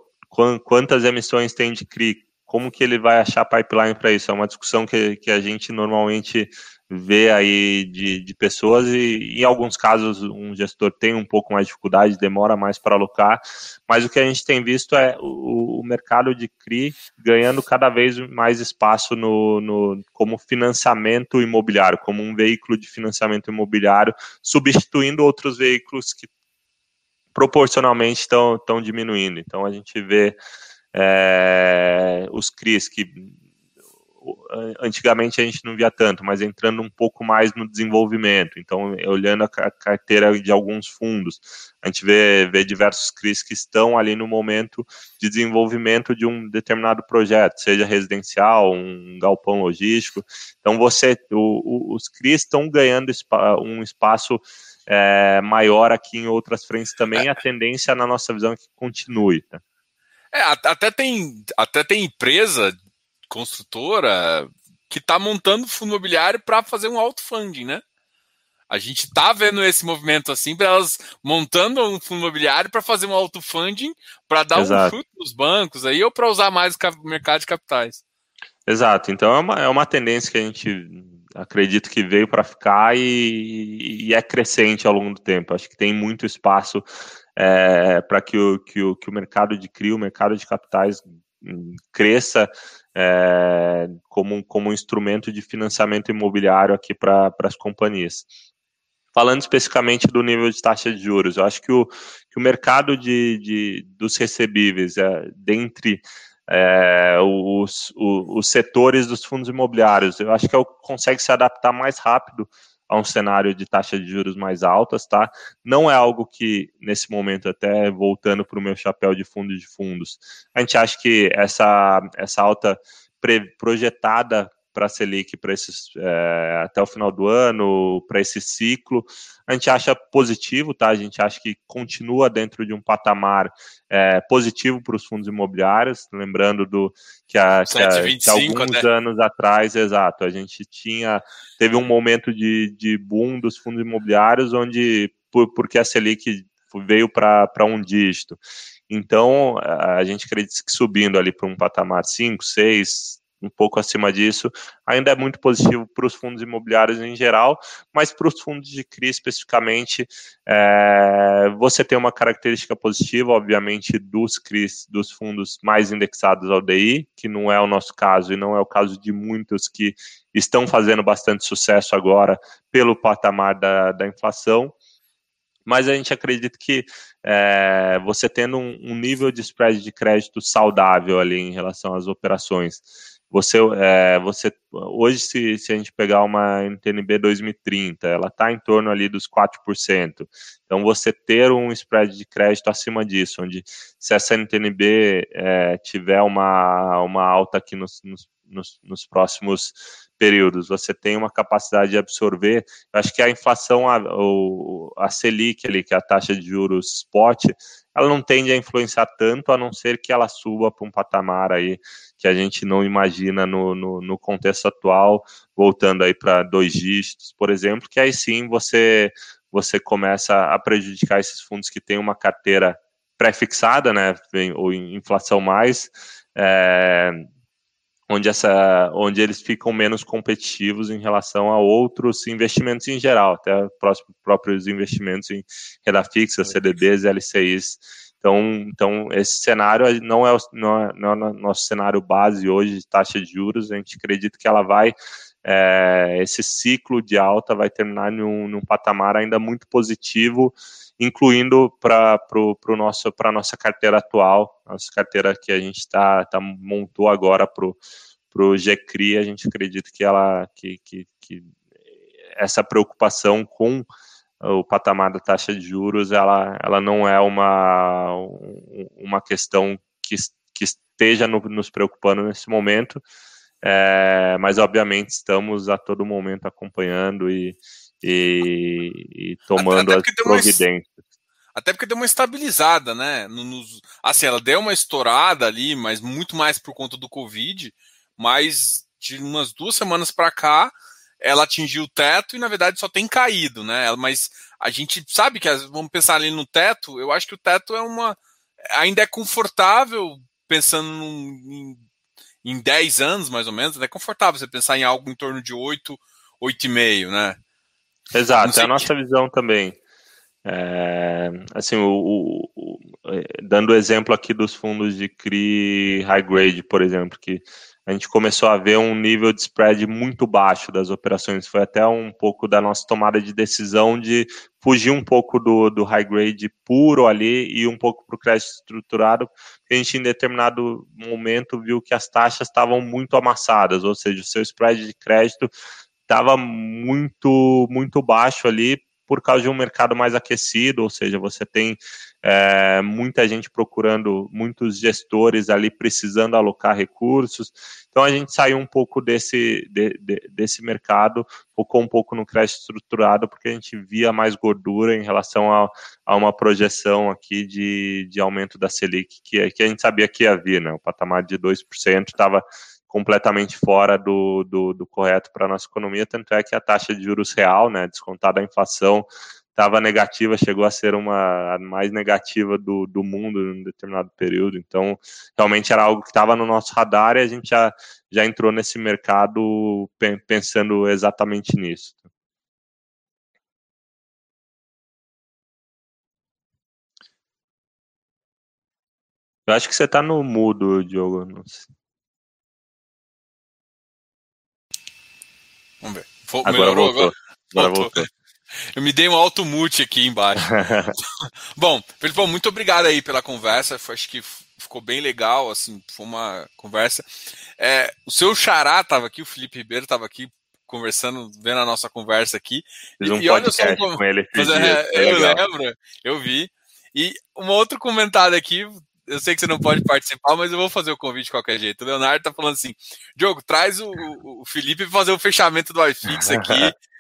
quantas emissões tem de CRI? Como que ele vai achar pipeline para isso? É uma discussão que, que a gente normalmente vê aí de, de pessoas e em alguns casos um gestor tem um pouco mais de dificuldade, demora mais para alocar, mas o que a gente tem visto é o, o mercado de CRI ganhando cada vez mais espaço no, no, como financiamento imobiliário, como um veículo de financiamento imobiliário, substituindo outros veículos que proporcionalmente estão, diminuindo. Então a gente vê é, os CRIs que antigamente a gente não via tanto, mas entrando um pouco mais no desenvolvimento. Então, olhando a carteira de alguns fundos, a gente vê, vê diversos CRIs que estão ali no momento de desenvolvimento de um determinado projeto, seja residencial, um galpão logístico. Então, você, o, o, os CRIs estão ganhando um espaço é, maior aqui em outras frentes também. A tendência, na nossa visão, é que continue. Tá? É, até tem, até tem empresa construtora que está montando fundo imobiliário para fazer um auto funding, né? A gente está vendo esse movimento assim, para elas montando um fundo imobiliário para fazer um auto funding, para dar Exato. um chute nos bancos aí ou para usar mais o mercado de capitais. Exato. Então é uma, é uma tendência que a gente acredito que veio para ficar e, e, é crescente ao longo do tempo. Acho que tem muito espaço é, para que o, que, o, que o mercado de CRI, o mercado de capitais hum, cresça é, como, como um instrumento de financiamento imobiliário aqui para as companhias. Falando especificamente do nível de taxa de juros, eu acho que o, que o mercado de, de dos recebíveis, é, dentre é, os, os, os, setores dos fundos imobiliários. Eu acho que é o consegue se adaptar mais rápido a um cenário de taxa de juros mais altas, tá? Não é algo que, nesse momento, até voltando para o meu chapéu de fundo de fundos, a gente acha que essa, essa alta projetada para a Selic para esses é, até o final do ano, para esse ciclo. A gente acha positivo, tá? A gente acha que continua dentro de um patamar é, positivo para os fundos imobiliários, lembrando do que, a, que, a, que alguns né? anos atrás, exato, a gente tinha teve um momento de, de boom dos fundos imobiliários onde por, porque a Selic veio para um dígito. Então, a gente acredita que subindo ali para um patamar 5, 6, um pouco acima disso, ainda é muito positivo para os fundos imobiliários em geral, mas para os fundos de CRI especificamente, é, você tem uma característica positiva, obviamente, dos CRIs, dos fundos mais indexados ao DI, que não é o nosso caso e não é o caso de muitos que estão fazendo bastante sucesso agora pelo patamar da, da inflação. Mas a gente acredita que é, você tendo um, um, nível de spread de crédito saudável ali em relação às operações, você, é, você hoje, se, se a gente pegar uma NTNB 2030, ela está em torno ali dos 4%. Então, você ter um spread de crédito acima disso, onde se essa NTNB é, tiver uma, uma alta aqui nos, nos, nos, nos próximos períodos, você tem uma capacidade de absorver. Eu acho que a inflação, a, a Selic ali, que é a taxa de juros spot, ela não tende a influenciar tanto, a não ser que ela suba para um patamar aí que a gente não imagina no, no, no contexto atual, voltando aí para dois dígitos, por exemplo, que aí sim você, você começa a prejudicar esses fundos que têm uma carteira pré-fixada, né, ou inflação mais, é, onde, essa, onde eles ficam menos competitivos em relação a outros investimentos em geral, até próprios investimentos em renda fixa, CDBs, LCIs. Então, então esse cenário não é, o, não, é, não é o nosso cenário base hoje de taxa de juros, a gente acredita que ela vai é, esse ciclo de alta vai terminar num, num patamar ainda muito positivo, incluindo para nosso, a nossa carteira atual, nossa carteira que a gente tá, tá montou agora para o GCRI, a gente acredita que ela que, que, que essa preocupação com o patamar da taxa de juros, ela, ela não é uma, uma questão que, que esteja no, nos preocupando nesse momento, é, mas obviamente estamos a todo momento acompanhando e, e, e tomando até, até as providências. Uma, até porque deu uma estabilizada, né? Nos, assim, ela deu uma estourada ali, mas muito mais por conta do Covid, mas de umas duas semanas para cá ela atingiu o teto e na verdade só tem caído, né? Mas a gente sabe que vamos pensar ali no teto. Eu acho que o teto é uma ainda é confortável pensando num, em 10 anos, mais ou menos, é confortável você pensar em algo em torno de 8, 8,5, né? Exato, é a nossa visão também. É, assim, o, o, o, é, dando o exemplo aqui dos fundos de CRI high grade, por exemplo, que a gente começou a ver um nível de spread muito baixo das operações. Foi até um pouco da nossa tomada de decisão de fugir um pouco do, do high grade puro ali e um pouco para o crédito estruturado, a gente em determinado momento viu que as taxas estavam muito amassadas, ou seja, o seu spread de crédito estava muito muito baixo ali por causa de um mercado mais aquecido, ou seja, você tem é, muita gente procurando, muitos gestores ali precisando alocar recursos. Então a gente saiu um pouco desse, de, de, desse mercado, focou um pouco no crédito estruturado, porque a gente via mais gordura em relação a, a uma projeção aqui de, de aumento da Selic, que, que a gente sabia que ia vir, né? O patamar de 2% estava completamente fora do, do, do correto para a nossa economia, tanto é que a taxa de juros real, né, descontada a inflação, estava negativa, chegou a ser uma a mais negativa do, do mundo em um determinado período. Então, realmente era algo que estava no nosso radar e a gente já, já entrou nesse mercado pensando exatamente nisso. Eu acho que você está no mudo, Diogo. Vamos ver. Agora melhorou voltou. agora? Agora voltou. voltou. Eu me dei um alto mute aqui embaixo. Bom, Felipão, muito obrigado aí pela conversa. Foi, acho que ficou bem legal, assim, foi uma conversa. É, o seu xará estava aqui, o Felipe Ribeiro estava aqui conversando, vendo a nossa conversa aqui. Fiz um e, olha só como... com ele. Mas, é, eu legal. lembro, eu vi. E um outro comentário aqui, eu sei que você não pode participar, mas eu vou fazer o convite de qualquer jeito. O Leonardo tá falando assim: Diogo, traz o, o Felipe para fazer o fechamento do iFix aqui.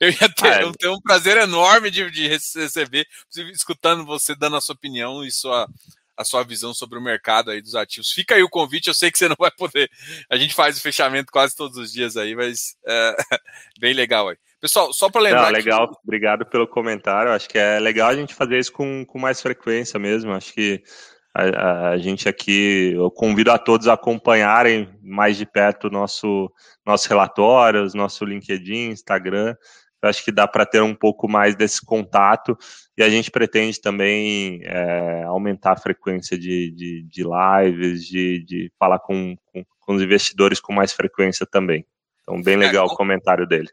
Eu ia ter, ah, eu tenho um prazer enorme de, de receber, escutando você dando a sua opinião e sua, a sua visão sobre o mercado aí dos ativos. Fica aí o convite, eu sei que você não vai poder. A gente faz o fechamento quase todos os dias aí, mas é, bem legal aí. Pessoal, só para lembrar. Não, legal, que... obrigado pelo comentário. Acho que é legal a gente fazer isso com, com mais frequência mesmo. Acho que a, a, gente aqui, eu convido a todos a acompanharem mais de perto o nosso, nosso relatórios, nosso LinkedIn, Instagram. Eu acho que dá para ter um pouco mais desse contato e a gente pretende também é, aumentar a frequência de, de, de lives, de, de falar com, com, com, os investidores com mais frequência também. Então, bem é, legal é, o comentário dele.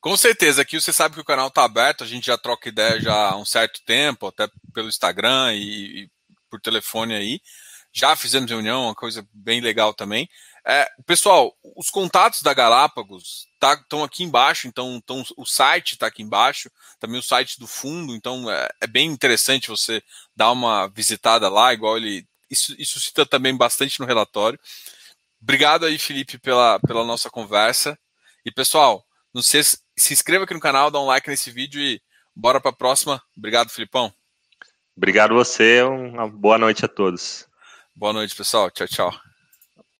Com certeza, aqui você sabe que o canal está aberto, a gente já troca ideia já há um certo tempo, até pelo Instagram e, e por telefone aí. Já fizemos reunião, uma coisa bem legal também. É, pessoal, os contatos da Galápagos estão tá, aqui embaixo, então tão, o site está aqui embaixo, também o site do fundo, então é, é, bem interessante você dar uma visitada lá, igual ele. Isso, isso cita também bastante no relatório. Obrigado aí, Felipe, pela, pela nossa conversa. E pessoal, não se, se inscreva aqui no canal, dá um like nesse vídeo e bora para a próxima. Obrigado, Filipão. Obrigado você, uma boa noite a todos. Boa noite, pessoal. Tchau, tchau.